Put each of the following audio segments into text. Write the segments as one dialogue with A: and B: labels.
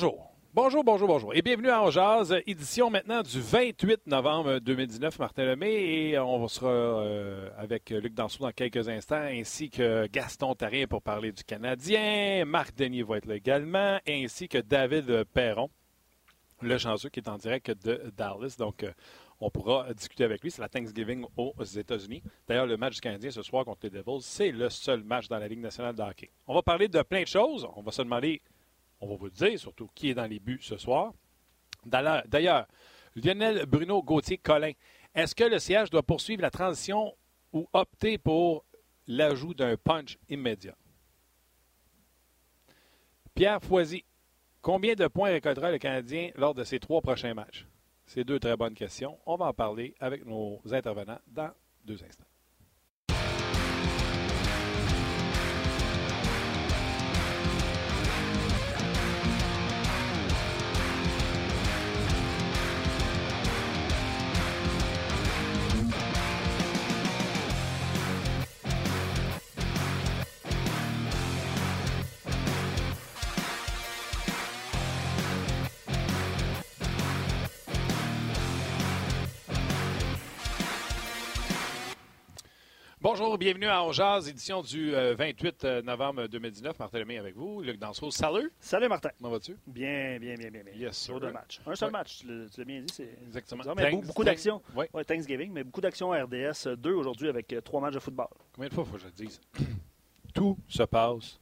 A: Bonjour. Bonjour, bonjour, bonjour. Et bienvenue à Jazz, édition maintenant du 28 novembre 2019, Martin Lemay. Et on sera euh, avec Luc Danseau dans quelques instants, ainsi que Gaston Tarien pour parler du Canadien. Marc Denis va être là également, ainsi que David Perron, le chanceux qui est en direct de Dallas. Donc, euh, on pourra discuter avec lui. C'est la Thanksgiving aux États-Unis. D'ailleurs, le match du Canadien ce soir contre les Devils, c'est le seul match dans la Ligue nationale de hockey. On va parler de plein de choses. On va se demander on va vous dire, surtout qui est dans les buts ce soir. D'ailleurs, Lionel Bruno Gauthier Collin, est-ce que le siège doit poursuivre la transition ou opter pour l'ajout d'un punch immédiat? Pierre Foisy, combien de points récoltera le Canadien lors de ses trois prochains matchs? C'est deux très bonnes questions. On va en parler avec nos intervenants dans deux instants. Bonjour, bienvenue à Ongeaz, édition du 28 euh, novembre 2019. Martin Lemay avec vous. Luc Danseau, salut.
B: Salut Martin.
A: Comment vas-tu?
B: Bien, bien, bien, bien. bien.
A: Yes, sir.
B: de match. Un seul match, tu l'as bien dit.
A: Exactement.
B: Mais beaucoup d'actions.
A: Oui.
B: Ouais, Thanksgiving, mais beaucoup d'actions RDS. Deux aujourd'hui avec euh, trois matchs de football.
A: Combien de fois faut que je le dise? Tout se passe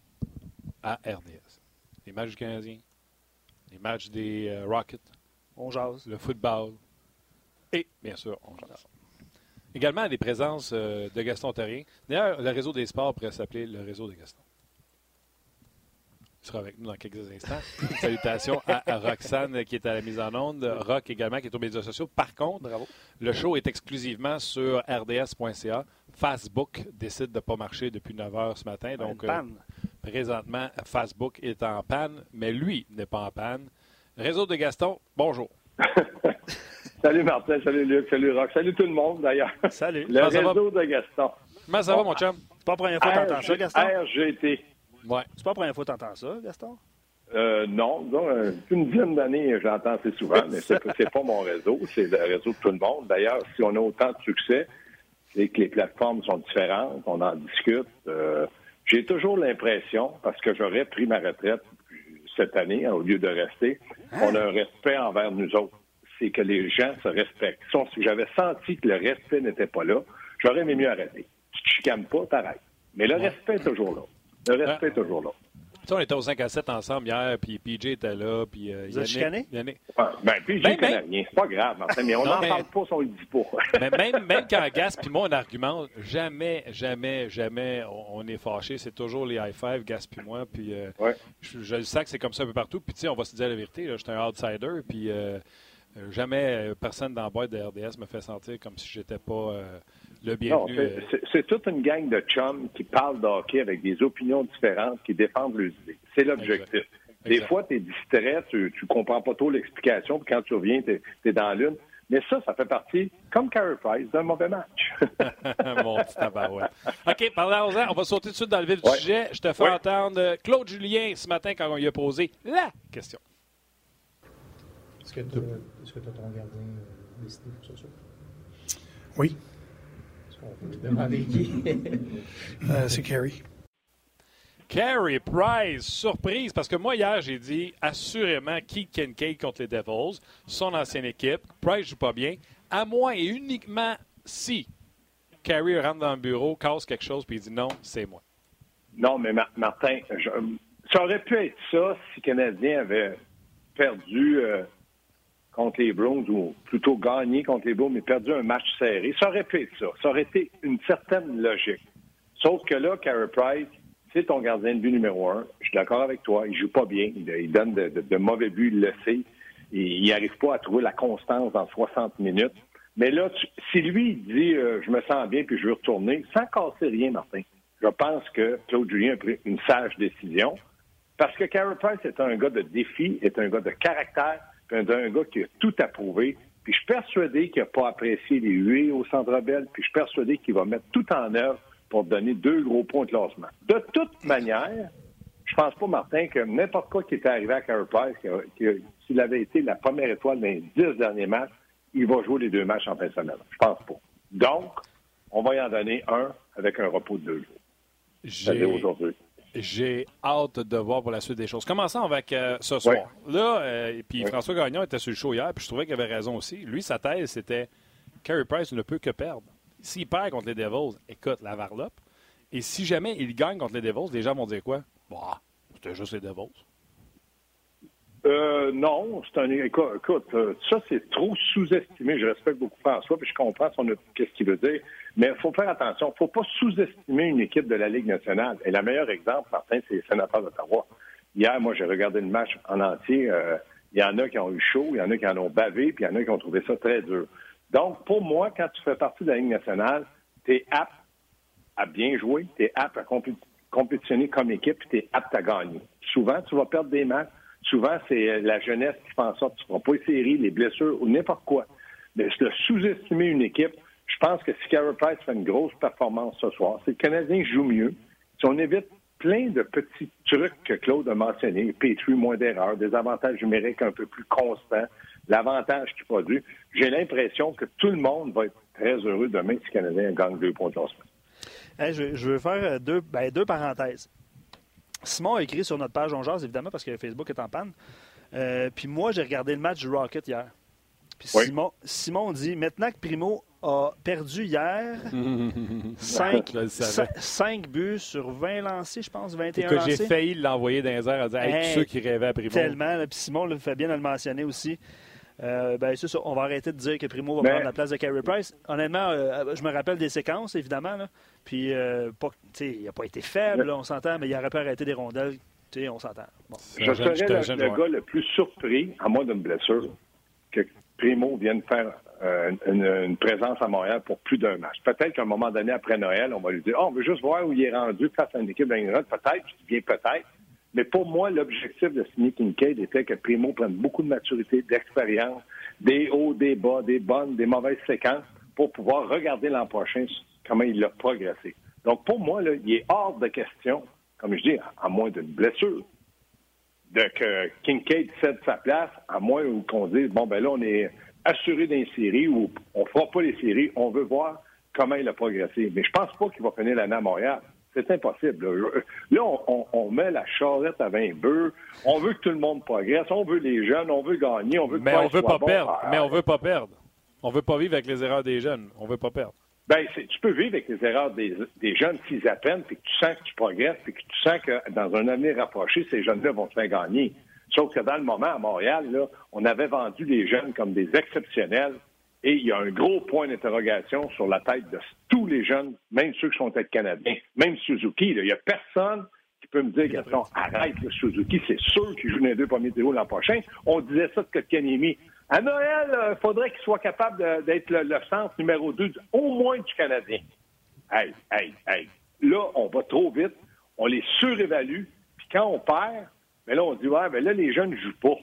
A: à RDS. Les matchs du Canadien, les matchs des euh, Rockets.
B: On jase.
A: Le football. Et, bien sûr, on jase. Également des présences euh, de Gaston Terrien. D'ailleurs, le réseau des sports pourrait s'appeler le réseau de Gaston. Il sera avec nous dans quelques instants. Salutations à, Roxane qui est à la mise en onde, Rock également qui est aux médias sociaux. Par contre, le show est exclusivement sur rds.ca. Facebook décide de ne pas marcher depuis 9 heures ce matin. Donc,
B: euh,
A: présentement, Facebook est en panne, mais lui n'est pas en panne. Réseau de Gaston, bonjour.
C: Salut Martin, salut Luc, salut Rock, salut tout le monde d'ailleurs.
B: Salut.
C: Le réseau de Gaston.
A: Comment ça va, mon chum?
B: C'est pas la première fois que tu entends ça, Gaston?
C: RGT.
A: Ouais.
B: C'est pas la première fois que tu entends ça, Gaston?
C: Euh, non, donc, euh, une dizaine d'années, j'entends assez souvent, mais c'est, pas mon réseau, c'est le réseau de tout le monde. D'ailleurs, si on a autant de succès, c'est que les plateformes sont différentes, on en discute. Euh, j'ai toujours l'impression, parce que j'aurais pris ma retraite cette année, au lieu de rester, on a un respect envers nous autres c'est que les gens se respectent. Si j'avais senti que le respect n'était pas là, j'aurais aimé mieux arrêter. Si tu ne chicanes pas, t'arrêtes. Mais le respect est toujours là. Le respect est toujours là.
A: Tu on était au 5 à 7 ensemble hier, puis PJ était là, puis
B: euh, Vous Yannick,
C: Yannick... ben, PJ ben, connaît rien. C'est pas grave, Martin, mais on n'en parle pas si on le dit pas.
A: mais même, même quand Gas puis moi, on argumente, jamais, jamais, jamais on, est fâché. C'est toujours les high five, Gas puis moi, puis euh, je, je, le sais que c'est comme ça un peu partout. Puis tu sais, on va se dire la vérité, je suis un outsider, puis... Euh, jamais euh, personne dans la boîte de RDS me fait sentir comme si j'étais pas euh, le bienvenu.
C: C'est toute une gang de chums qui parlent de hockey avec des opinions différentes, qui défendent leurs idées. C'est l'objectif. Des fois, tu es distrait, tu ne comprends pas trop l'explication, puis quand tu reviens, tu es, dans l'une. Mais ça, ça fait partie, comme Carey Price, d'un mauvais match.
A: Mon petit tabarouette. OK, parlons-en. On va sauter tout de suite dans le vif du sujet. Je te fais entendre Claude Julien ce matin quand on lui a posé la question.
D: Est-ce que tu as, ton gardien euh, décidé pour ce soir?
E: Oui.
D: Est-ce qu'on peut demander qui?
E: euh, c'est Carey.
A: Carey Price, surprise, parce que moi, hier, j'ai dit assurément Keith Kincaid contre les Devils, son ancienne équipe. Price joue pas bien, à moins et uniquement si Carey rentre dans le bureau, casse quelque chose, puis il dit non, c'est moi.
C: Non, mais Martin, ça aurait pu être ça si le Canadien avait perdu euh, contre les Browns, ou plutôt gagné contre les Browns, mais perdu un match serré. Ça aurait pu ça. Ça aurait été une certaine logique. Sauf que là, Carey Price, c'est ton gardien de but numéro un. Je suis d'accord avec toi. Il joue pas bien. Il, donne de, mauvais buts, il le sait. il n'arrive pas à trouver la constance dans 60 minutes. Mais là, si lui dit euh, je me sens bien puis je veux retourner, sans casser rien, Martin, je pense que Claude Julien a pris une sage décision. Parce que Carey Price est un gars de défi, est un gars de caractère, d'un gars qui a tout approuvé. Puis je suis persuadé qu'il n'a pas apprécié les huées au Centre Bell, puis je suis persuadé qu'il va mettre tout en œuvre pour donner deux gros points de classement. De toute manière, je pense pas, Martin, que n'importe quoi qui était arrivé à Carey Price, s'il avait été la première étoile dans les dix derniers matchs, il va jouer les deux matchs en fin de semaine. Je pense pas. Donc, on va y en donner un avec un repos de deux jours.
A: J'ai aujourd'hui. J'ai hâte de voir pour la suite des choses. Commençons avec euh, ce soir. Là, euh, puis François Gagnon était sur le show hier, puis je trouvais qu'il avait raison aussi. Lui, sa thèse, c'était Carey Price ne peut que perdre. S'il perd contre les Devils, écoute, la varlope. Et si jamais il gagne contre les Devils, les gens vont dire quoi? Bah, c'était juste les Devils.
C: Euh, non, c'est un. Écoute, euh, ça, c'est trop sous-estimé. Je respecte beaucoup François, puis je comprends qu'est-ce qu'il veut dire. Mais il faut faire attention. Il ne faut pas sous-estimer une équipe de la Ligue nationale. Et le meilleur exemple, Martin, c'est les sénateurs d'Ottawa. Hier, moi, j'ai regardé le match en entier. Euh, il y en a qui ont eu chaud, il y en a qui en ont bavé, puis il y en a qui ont trouvé ça très dur. Donc, pour moi, quand tu fais partie de la Ligue nationale, tu es apte à bien jouer, tu es apte à compétitionner comme équipe, tu es apte à gagner. Souvent, tu vas perdre des matchs Souvent, c'est euh, la jeunesse qui fait en sorte que tu ne feras pas les séries, les blessures ou n'importe quoi. Mais de sous-estimer une équipe, je pense que si Carey Price fait une grosse performance ce soir, si le Canadien joue mieux, si on évite plein de petits trucs que Claude a mentionnés, Petrie, moins d'erreurs, des avantages numériques un peu plus constants, l'avantage qu'il produit, j'ai l'impression que tout le monde va être très heureux demain si le Canadien gagne deux points de
B: hey, je, veux faire euh, ben, deux parenthèses. Simon a écrit sur notre page On évidemment, parce que Facebook est en panne. Euh, puis moi, j'ai regardé le match du Rocket hier. Puis Simon, Simon dit maintenant que Primo a perdu hier 5, buts sur 20 lancés, je pense, 21 que
A: J'ai failli l'envoyer dans les airs à dire hey, tous ceux qui rêvaient à Primo.
B: Tellement. puis Simon le fait bien de le mentionner aussi. Euh, ben, c'est ça. On va arrêter de dire que Primo va prendre la place de Carey Price. Honnêtement, euh, je me rappelle des séquences, évidemment. Là. Puis, euh, il n'a pas été faible, on s'entend, mais il aurait pu arrêter des rondelles. On s'entend.
C: Je serais le, gars le plus surpris, à moins d'une blessure, que Primo vienne faire une, présence à Montréal pour plus d'un match. Peut-être qu'à un moment donné, après Noël, on va lui dire oh, on veut juste voir où il est rendu face à une équipe d'Ingrid. Peut-être, je dis bien peut-être. Mais pour moi, l'objectif de signer Kincaid était que Primo prenne beaucoup de maturité, d'expérience, des hauts, des bas, des bonnes, des mauvaises séquences pour pouvoir regarder l'an prochain comment il a progressé. Donc, pour moi, là, il est hors de question, comme je dis, à moins d'une blessure, de que Kincaid cède sa place, à moins qu'on dise, bon, ben là, on est assuré d'une série ou on ne fera pas les séries, on veut voir comment il a progressé. Mais je pense pas qu'il va finir l'année à Montréal. C'est impossible. Là, on, met la charrette à 20 bœufs. On veut que tout le monde progresse. On veut les jeunes. On veut gagner. On veut que
A: Mais on veut pas perdre. Mais on veut pas perdre. On veut pas vivre avec les erreurs des jeunes. On veut pas perdre.
C: Ben, tu peux vivre avec les erreurs des, jeunes s'ils apprennent, puis que tu sens que tu progresses, puis que tu sens que dans un avenir rapproché, ces jeunes-là vont te faire gagner. Sauf que dans le moment, à Montréal, là, on avait vendu les jeunes comme des exceptionnels. Et il y a un gros point d'interrogation sur la tête de tous les jeunes, même ceux qui sont être canadiens, même Suzuki. Il n'y a personne qui peut me dire, Gaston, arrête, le Suzuki, c'est sûr qu'il joue dans les deux premiers théos l'an prochain. On disait ça de Kotkaniemi. À Noël, il faudrait qu'il soit capable d'être le, centre numéro 2, au moins du Canadien. Hey, hey, hey. Là, on va trop vite, on les surévalue, puis quand on perd, mais ben là, on dit, ouais, ben là, les jeunes ne jouent pas.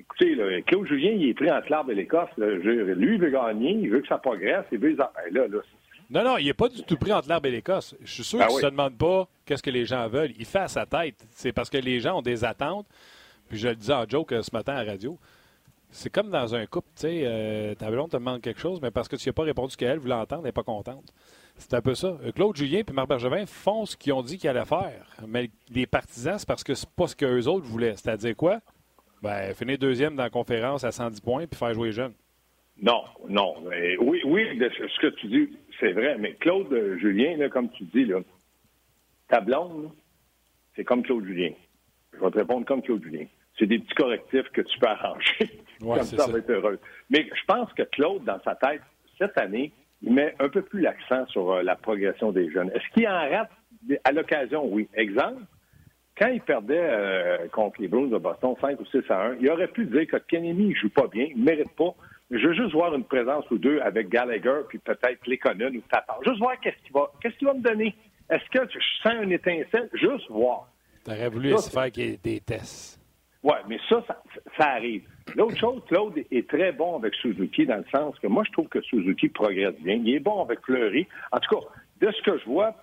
C: Écoutez, là, Claude Julien, il est pris entre l'arbre de l'Écosse. Lui, il veut gagner, il veut que ça progresse, il veut... Là, là,
A: non, non, il n'est pas du tout pris entre l'arbre et l'Écosse. Je suis sûr ben qu'il ne se demande pas qu'est-ce que les gens veulent. Il fait à sa tête. C'est parce que les gens ont des attentes. Puis je le disais en joke euh, ce matin à la radio. C'est comme dans un couple, tu sais, euh, ta blonde te demande quelque chose, mais parce que tu n'as pas répondu ce qu'elle voulait entendre, elle n'est pas contente. C'est un peu ça. Euh, Claude Julien et Marc Bergevin font ce qu'ils ont dit qu'ils allaient faire. Mais les partisans, c'est parce que c'est pas ce qu'eux autres voulaient. C'est-à-dire quoi? Ben, finir deuxième dans la conférence à 110 points puis faire jouer les jeunes.
C: Non, non. oui, oui, ce que tu dis, c'est vrai. Mais Claude euh, Julien, là, comme tu dis, là, ta blonde, c'est comme Claude Julien. Je vais te répondre comme Claude Julien. C'est des petits correctifs que tu peux arranger. comme ça, ça va être heureux. Mais je pense que Claude, dans sa tête, cette année, il met un peu plus l'accent sur euh, la progression des jeunes. Est-ce qu'il en rate à l'occasion? Oui. Exemple, quand il perdait euh, contre les Bruins de Boston 5 ou 6 à 1, il aurait pu dire que Kennedy ne joue pas bien, il ne mérite pas. Je veux juste voir une présence ou deux avec Gallagher, puis peut-être Lekonen ou Tatar. Juste voir qu'est-ce qu'il va, qu'est-ce qu'il va me donner. Est-ce que je sens une étincelle? Juste voir.
A: Tu aurais voulu se faire des tests.
C: Oui, mais ça, ça, arrive. L'autre chose, Claude est très bon avec Suzuki dans le sens que moi, je trouve que Suzuki progresse bien. Il est bon avec Fleury. En tout cas, de ce que je vois,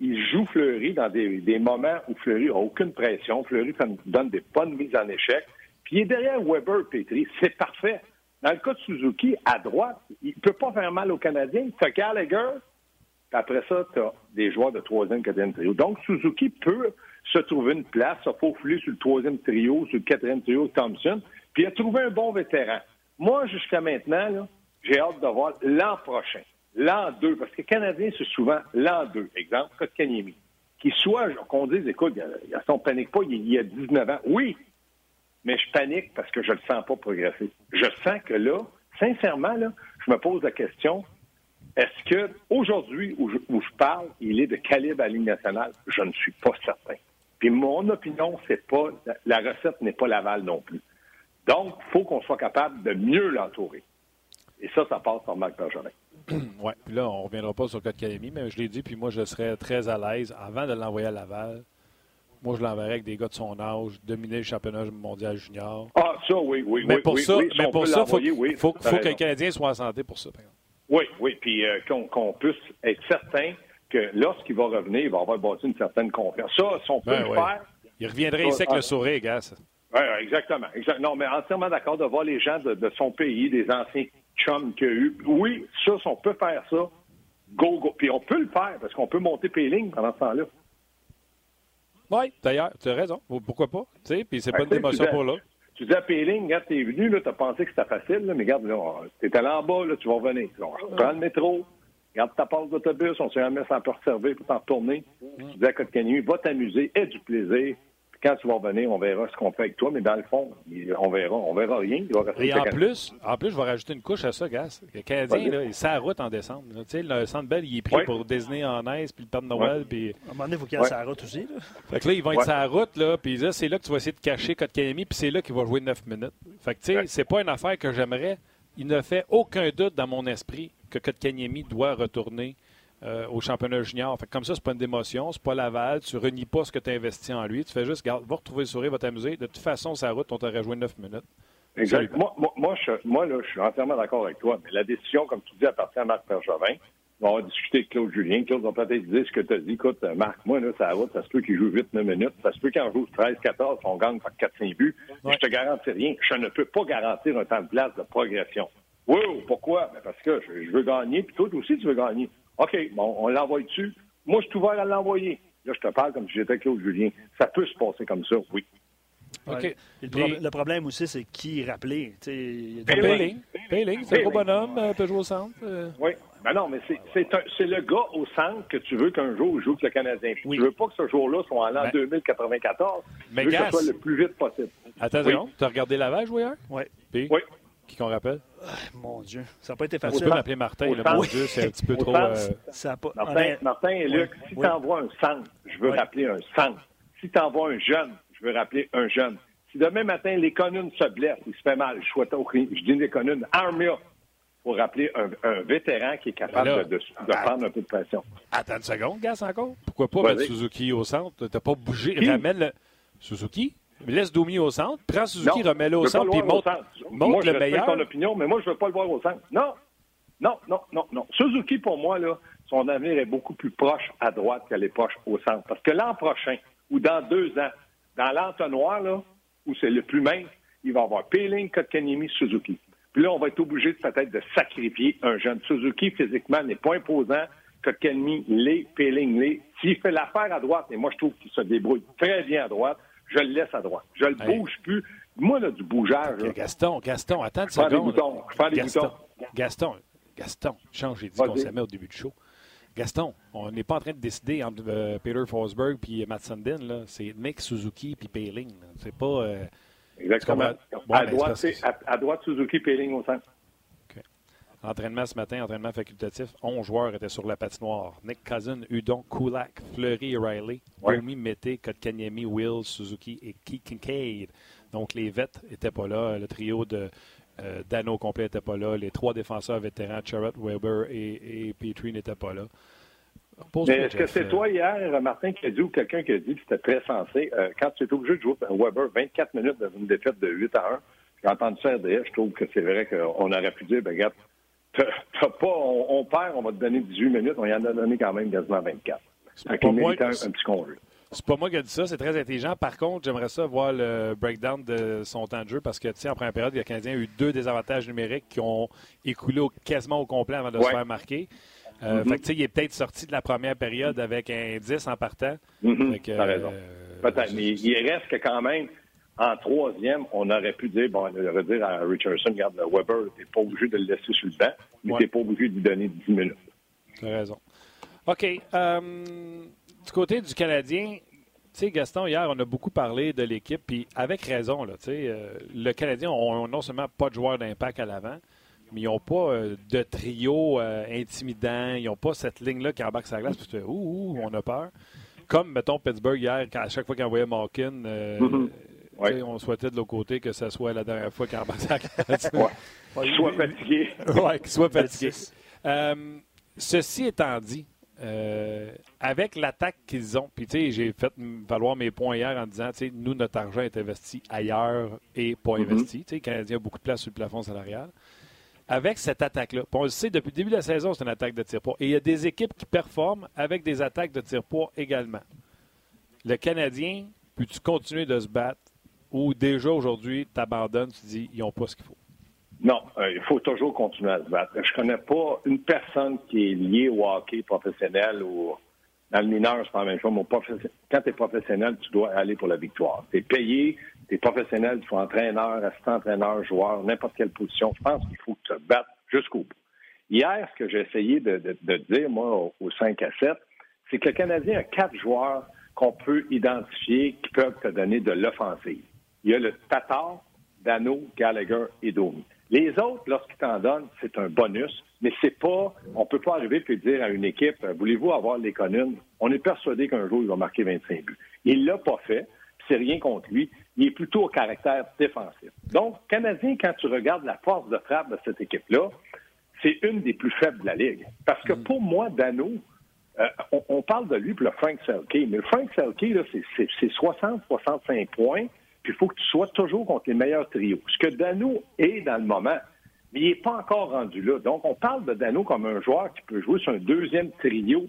C: il joue Fleury dans des, moments où Fleury n'a aucune pression. Fleury donne des bonnes mises en échec. Puis il est derrière Weber Petri. C'est parfait. Dans le cas de Suzuki, à droite, il ne peut pas faire mal aux Canadiens. Tu as Gallagher, puis après ça, tu as des joueurs de troisième, quatrième trio. Donc, Suzuki peut se trouver une place, se faufiler sur le troisième trio, sur le quatrième trio, Thompson, puis il a trouvé un bon vétéran. Moi, jusqu'à maintenant, j'ai hâte de voir l'an prochain, l'an 2, parce que les Canadiens, c'est souvent l'an 2, exemple, Kotkaniemi, qui soit, qu'on dise, écoute, ne panique pas, il y a 19 ans. Oui, mais je panique parce que je le sens pas progresser. Je sens que là, sincèrement, je me pose la question, est-ce que aujourd'hui où, je, parle, il est de calibre à la nationale? Je ne suis pas certain. Puis mon opinion, c'est pas la recette n'est pas Laval non plus. Donc, il faut qu'on soit capable de mieux l'entourer. Et ça, ça passe par Marc Bergerin.
A: oui, puis là, on ne reviendra pas sur le cas de mais je l'ai dit, puis moi, je serais très à l'aise avant de l'envoyer à Laval moi, je l'enverrais avec des gars de son âge, dominer le championnat mondial junior.
C: Ah, ça, oui, oui.
A: Mais pour
C: oui,
A: ça, mais pour ça, il faut, faut, que le Canadien soit en santé pour ça, par exemple.
C: Oui, oui, puis euh, qu'on puisse être certain que lorsqu'il va revenir, il va avoir bâti une certaine confiance. Ça, si on peut ben le faire.
A: Il reviendrait ici avec le sourire, gars.
C: Oui, exactement. Non, mais entièrement d'accord de voir les gens de, son pays, des anciens chums qu'il a eu. Oui, ça, si on peut faire ça, go, go. Puis on peut le faire parce qu'on peut monter Péling pendant ce temps-là.
A: Oui, d'ailleurs, tu as raison. Pourquoi pas? Tu sais, puis c'est pas une émotion pour là.
C: Tu dis à Péling, regarde, t'es venu, là, t'as pensé que c'était facile, là, mais regarde, là, t'es allé en bas, là, tu vas revenir. On prends le métro, regarde ta passe d'autobus, on sait jamais ça peut servir pour t'en retourner. Tu dis à Côte-Canu, va t'amuser, aie du plaisir, quand tu vas revenir, on verra ce qu'on fait avec toi, mais dans le fond, on verra, on verra rien.
A: Et en plus, en plus, je vais rajouter une couche à ça, Gas. Le Canadien, là, il la route en décembre. Tu sais, le Centre Bell, il est pris pour désigner en neige, puis le Père de Noël. Puis...
B: À un moment donné, il faut qu'il y ait sa route aussi. Là.
A: Fait que là, ils vont être sur la route, là, puis là, c'est là que tu vas essayer de cacher Kotkaniemi, puis c'est là qu'il va jouer 9 minutes. Fait que, tu sais, c'est pas une affaire que j'aimerais. Il ne fait aucun doute dans mon esprit que Kotkaniemi doit retourner euh, au championnat junior. Fait comme ça, c'est pas une démotion, c'est pas Laval, tu renies pas ce que tu as investi en lui, tu fais juste, garde, va retrouver le sourire, va t'amuser. De toute façon, sa route, on t'a rejoint 9 minutes.
C: Exact. Moi, moi, je, moi là, je suis entièrement d'accord avec toi, mais la décision, comme tu dis, appartient à Marc Pergevin. On va discuter avec Claude Julien. Claude va peut-être dire ce que tu as dit. Écoute, Marc, moi, là, ça route, ça se peut qu'il joue 8-9 minutes. Ça se peut qu'il joue 13-14, on gagne par 4-5 buts. Je te garantis rien. Je ne peux pas garantir un temps de place de progression. Oui, pourquoi? Ben, parce que je, veux gagner, puis toi aussi, tu veux gagner. OK, bon, on l'envoie dessus. Moi, je suis ouvert à l'envoyer. Là, je te parle comme si j'étais Claude Julien. Ça peut se passer comme ça, oui.
B: OK. Le, problème aussi, c'est qui rappeler.
A: Payling. Payling, c'est un gros bonhomme, peut jouer au centre. Euh.
C: Oui. Ben non, mais c'est le gars au centre que tu veux qu'un jour il joue avec le Canadien. Oui. Tu veux pas que ce jour-là soit en l'an 2094. Mais tu veux que ce soit le plus vite possible.
A: Attention, tu as regardé Laval jouer hier?
B: Oui.
C: Oui.
A: Qui qu'on rappelle?
B: Ah, mon Dieu, ça n'a pas été facile.
A: On peut m'appeler Martin. mon Dieu, c'est un petit peu trop... Euh,
C: ça pas... Martin, Martin et Luc, si tu envoies un centre, je veux rappeler un centre. Si tu envoies un jeune, je veux rappeler un jeune. Si demain matin, les l'éconune se blesse, il se fait mal, je, souhaite, je dis l'éconune, Armia, pour rappeler un, vétéran qui est capable de, prendre un peu de pression.
A: Attends une seconde, Gas, encore? Pourquoi pas mettre Suzuki au centre? Tu n'as pas bougé. Ramène le... Suzuki? Laisse Domi au centre, prends Suzuki, remets-le au centre, puis montre, montre le meilleur.
C: ton opinion, mais moi, je ne veux pas le voir au centre. Non, non, non, non, non. Suzuki, pour moi, là, son avenir est beaucoup plus proche à droite qu'à l'époque au centre. Parce que l'an prochain, ou dans deux ans, dans l'entonnoir, là, où c'est le plus mince, il va y avoir Peeling, Kotkaniemi, Suzuki. Puis là, on va être obligé peut-être de sacrifier un jeune. Suzuki, physiquement, n'est pas imposant. Kotkaniemi l'est, Peeling l'est. S'il fait l'affaire à droite, et moi, je trouve qu'il se débrouille très bien à droite, je le laisse à droite. Je le bouge plus. Moi, là, du bougeage.
A: Gaston, Gaston, attends une
C: seconde.
A: Gaston, Gaston, Gaston, change, j'ai dit qu'on s'aimait au début du show. Gaston, on n'est pas en train de décider entre euh, Peter Forsberg et Matt Sundin. C'est Nick Suzuki puis Payling. C'est pas. Euh,
C: Exactement. à, ben, droite, à, droite, Suzuki, Payling au centre.
A: Entraînement ce matin, entraînement facultatif. 11 joueurs étaient sur la patinoire. Nick Cousin, Udon, Kulak, Fleury et Riley. Domi, Mété, Kotkaniemi, Will, Suzuki et Kincaid. Donc les vets n'étaient pas là. Le trio de euh, Dano complet n'était pas là. Les trois défenseurs vétérans, Charrot, Weber et, et Petrie n'étaient pas là.
C: Mais est-ce que c'est toi hier, Martin, qui a dit ou quelqu'un qui a dit que c'était très sensé, euh, quand tu es obligé de jouer Weber 24 minutes dans une défaite de 8 à 1, j'ai entendu ça RDS, je trouve que c'est vrai qu'on aurait pu dire, ben, regarde, T'as pas, on, perd, on va te donner 18 minutes, on y en a donné quand même quasiment 24. Avec un, un petit congé.
A: C'est pas moi qui ai dit ça, c'est très intelligent. Par contre, j'aimerais ça voir le breakdown de son temps de jeu parce que, tu sais, en première période, le Canadien a eu deux désavantages numériques qui ont écoulé quasiment au complet avant de se faire marquer. Euh, mm-hmm. Fait que, tu sais, il est peut-être sorti de la première période avec un 10 en partant.
C: Mm raison. Euh, peut-être, mais il reste que quand même, en troisième, on aurait pu dire, bon, on aurait dire à Richardson, regarde, le Weber, t'es pas obligé de le laisser sur le banc, mais t'es pas obligé de lui donner 10 minutes.
A: Tu as raison. OK. Euh, du côté du Canadien, tu sais, Gaston, hier, on a beaucoup parlé de l'équipe, puis avec raison, là, tu sais, euh, le Canadien ont non seulement pas de joueurs d'impact à l'avant, mais ils n'ont pas euh, de trio euh, intimidant, ils n'ont pas cette ligne-là qui embarque sa glace, parce que, ouh, on a peur. Comme, mettons, Pittsburgh hier, à chaque fois qu'ils envoyait Malkin, on souhaitait de l'autre côté que ce soit la dernière fois qu'il sa glace.
C: Qu'il soit fatigué.
A: Oui, qu'il soit fatigué. ceci étant dit, euh, avec l'attaque qu'ils ont, puis tu sais, j'ai fait valoir mes points hier en disant, tu sais, nous, notre argent est investi ailleurs et pas mm-hmm. investi. Tu sais, le Canadien a beaucoup de place sur le plafond salarial. Avec cette attaque-là, on le sait, depuis le début de la saison, c'est une attaque de tir-poids. Et il y a des équipes qui performent avec des attaques de tir-poids également. Le Canadien, peux-tu continuer de se battre ou déjà aujourd'hui, tu abandonnes, tu dis, ils n'ont pas ce qu'il faut?
C: Non, euh, il faut toujours continuer à se battre. Je connais pas une personne qui est liée au hockey professionnel ou dans le mineur, c'est pas la même chose. Quand tu es professionnel, tu dois aller pour la victoire. Tu es payé, tu es professionnel, tu sois entraîneur, assistant-entraîneur, joueur, n'importe quelle position. Je pense qu'il faut te battes jusqu'au bout. Hier, ce que j'ai essayé de, dire, moi, au, 5 à 7, c'est que le Canadien a quatre joueurs qu'on peut identifier qui peuvent te donner de l'offensive. Il y a le Tatar, Dano, Gallagher et Domi. Les autres, lorsqu'ils t'en donnent, c'est un bonus, mais c'est pas, on peut pas arriver et dire à une équipe, euh, voulez-vous avoir les l'économie? On est persuadé qu'un jour, il va marquer 25 buts. Il l'a pas fait, c'est rien contre lui. Il est plutôt au caractère défensif. Donc, Canadien, quand tu regardes la force de frappe de cette équipe-là, c'est une des plus faibles de la Ligue. Parce que mm. pour moi, Dano, euh, on, parle de lui pour le Frank Selke, mais le Frank Selke, c'est 60-65 points puis il faut que tu sois toujours contre les meilleurs trios. Ce que Dano est dans le moment, mais il n'est pas encore rendu là. Donc, on parle de Dano comme un joueur qui peut jouer sur un deuxième trio.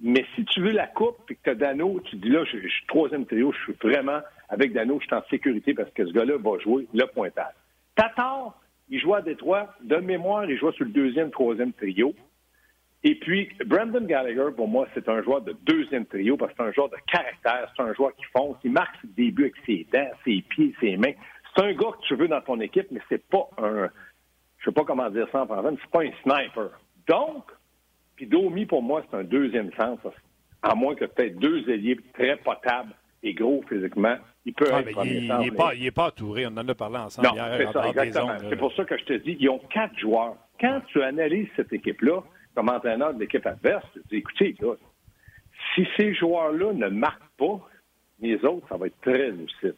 C: Mais si tu veux la coupe et que tu as Dano, tu dis là, je, suis troisième trio, je suis vraiment avec Dano, je suis en sécurité parce que ce gars-là va jouer le pointage. Tatar, il joue à Détroit. De mémoire, il joue sur le deuxième, troisième trio. Et puis, Brandon Gallagher, pour moi, c'est un joueur de deuxième trio parce que c'est un joueur de caractère, c'est un joueur qui fonce, il marque ses débuts avec ses dents, ses pieds, ses mains. C'est un gars que tu veux dans ton équipe, mais c'est pas un, je sais pas comment dire ça en français, c'est pas un sniper. Donc, puis Domi, pour moi, c'est un deuxième sens, à moins que peut-être deux ailiers très potables et gros physiquement. Il peut ah, être premier
A: il, n'est pas, il est pas entouré, on en a parlé ensemble
C: non, hier. C'est ça, exactement. C'est pour ça que je te dis, ils ont quatre joueurs. Quand tu analyses cette équipe-là, comme entraîneur de l'équipe adverse, tu dis, écoutez, si ces joueurs-là ne marquent pas, les autres, ça va être très lucide.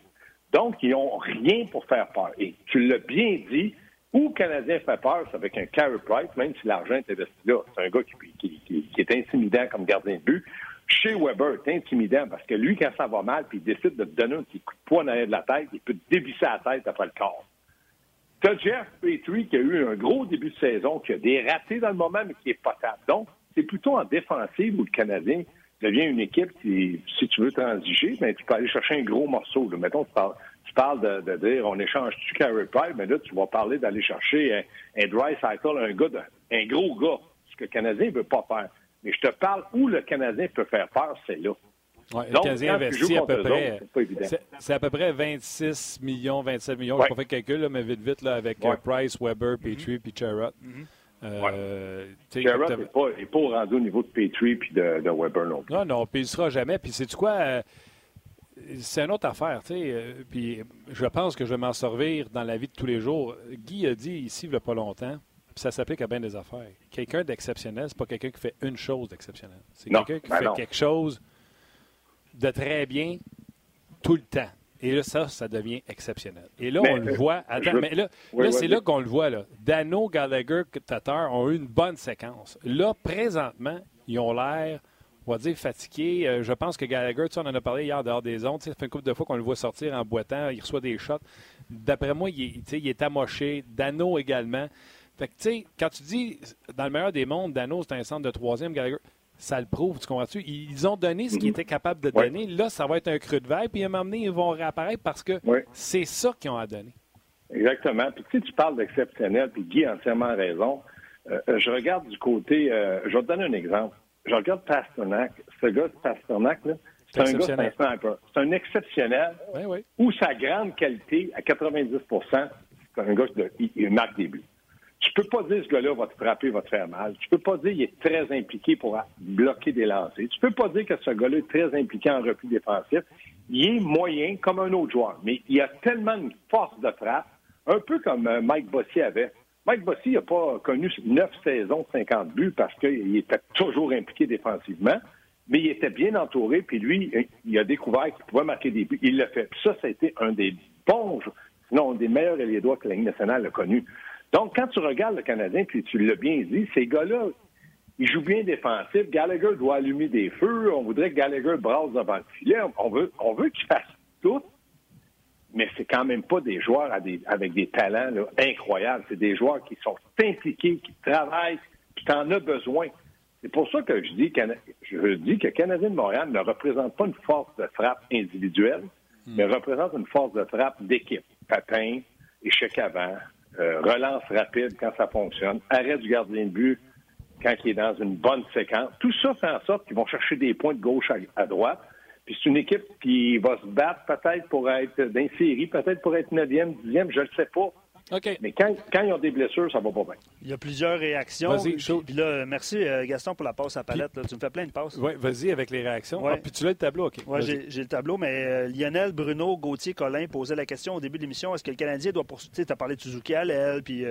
C: Donc, ils n'ont rien pour faire peur. Et tu l'as bien dit, où le Canadien fait peur, c'est avec un Carey Price, même si l'argent est investi là. C'est un gars qui, qui, est intimidant comme gardien de but. Chez Weber, c'est intimidant parce que lui, quand ça va mal, puis il décide de te donner un petit coup de poing derrière de la tête, il peut te dévisser la tête après le corps. T'as Jeff Petrie qui a eu un gros début de saison, qui a des ratés dans le moment, mais qui est potable. Donc, c'est plutôt en défensive où le Canadien devient une équipe qui, si tu veux transiger, ben, tu peux aller chercher un gros morceau. Mettons, tu parles, de, dire on échange-tu Carey Price, mais là, tu vas parler d'aller chercher un, dry cycle, un gars, un gros gars, ce que le Canadien ne veut pas faire. Mais je te parle où le Canadien peut faire peur, c'est là.
A: Ouais, le Canadien investit à peu près. C'est à peu près 26 millions, 27 millions. Je n'ai pas fait le calcul, mais vite, vite, là, avec euh, Price, Weber, mm-hmm. Petrie, puis Charrot.
C: Mm euh, n'est pas, pas, au rendu au niveau de Petrie et de, de, Weber non plus.
A: Non, non, puis il ne sera jamais. Puis c'est quoi? Euh, c'est une autre affaire, tu sais. Puis je pense que je vais m'en servir dans la vie de tous les jours. Guy a dit ici, il n'y a pas longtemps, puis ça s'applique à bien des affaires. Quelqu'un d'exceptionnel, c'est pas quelqu'un qui fait une chose d'exceptionnelle. C'est quelqu'un qui ben fait quelque chose de très bien tout le temps. Et là, ça, ça devient exceptionnel. Et là, on le euh, voit. mais là, c'est là qu'on le voit. Là. Dano, Gallagher, Tatar ont eu une bonne séquence. Là, présentement, ils ont l'air, on va dire, fatigués. Euh, je pense que Gallagher, tu on en a parlé hier dehors des ondes. Ça fait une couple de fois qu'on le voit sortir en boitant. Il reçoit des shots. D'après moi, il est, il est amoché. Dano également. Fait que, tu sais, quand tu dis, dans le meilleur des mondes, Dano, c'est un centre de troisième, Gallagher, ça le prouve, tu comprends-tu? Ils ont donné ce qu'ils
C: Mhm.
A: étaient capables de donner. Là, ça va être un creux de verre, puis à un moment donné, ils vont réapparaître parce que c'est ça qu'ils ont à donner.
C: Exactement. Puis tu sais, tu parles d'exceptionnel, puis Guy a entièrement raison. Euh, euh, je regarde du côté, euh, je vais te donner un exemple. Je regarde Pasternak. Ce gars, Pasternak, là, c'est un gars, c'est un. C'est un exceptionnel
A: Oui, oui.
C: où sa grande qualité, à 90% c'est un gars qui marque des buts. Tu peux pas dire ce gars-là va te frapper, va te faire mal. Tu peux pas dire qu'il est très impliqué pour bloquer des lancers. Tu peux pas dire que ce gars-là est très impliqué en repli défensif. Il est moyen comme un autre joueur, mais il a tellement une force de frappe, un peu comme euh, Mike Bossy avait. Mike Bossy n'a pas connu neuf saisons de 50 buts parce qu'il était toujours impliqué défensivement, mais il était bien entouré, puis lui, il a découvert qu'il pouvait marquer des buts. Il l'a fait. Puis ça, ça a été un des bons, sinon un des meilleurs ailiers-droits que la Ligue nationale a connu. Donc, quand tu regardes le Canadien, puis tu l'as bien dit, ces gars-là, ils jouent bien défensif. Gallagher doit allumer des feux. On voudrait que Gallagher brasse devant le filet. On veut, on veut qu'ils fassent tout, mais c'est quand même pas des joueurs à des- avec des talents là, incroyables. C'est des joueurs qui sont impliqués, qui travaillent, puis tu en as besoin. C'est pour ça que je dis, je dis que Canadien de Montréal ne représente pas une force de frappe individuelle, mais représente une force de frappe d'équipe. Papin, échec avant, euh, relance rapide quand ça fonctionne, arrêt du gardien de but quand il est dans une bonne séquence. Tout ça fait en sorte qu'ils vont chercher des points de gauche à, droite. Puis c'est une équipe qui va se battre peut-être pour être dans série, peut-être pour être 9e, 10e, je ne sais pas.
A: OK.
C: Mais quand, quand ils ont des blessures, ça va pas bien.
B: Il y a plusieurs réactions.
A: Vas-y,
B: Puis-
A: chaud.
B: puis là, merci euh, Gaston pour la passe à palette. là. Tu me fais plein de passes.
A: Oui, vas-y avec les réactions.
B: Ouais.
A: Ah, puis tu l'as le tableau, OK.
B: Ouais,
A: Vas-y.
B: j'ai j'ai le tableau, mais euh, Lionel, Bruno, Gauthier, Colin posaient la question au début de l'émission est-ce que le Canadien doit poursuivre Tu as parlé de Suzuki à l'aile, puis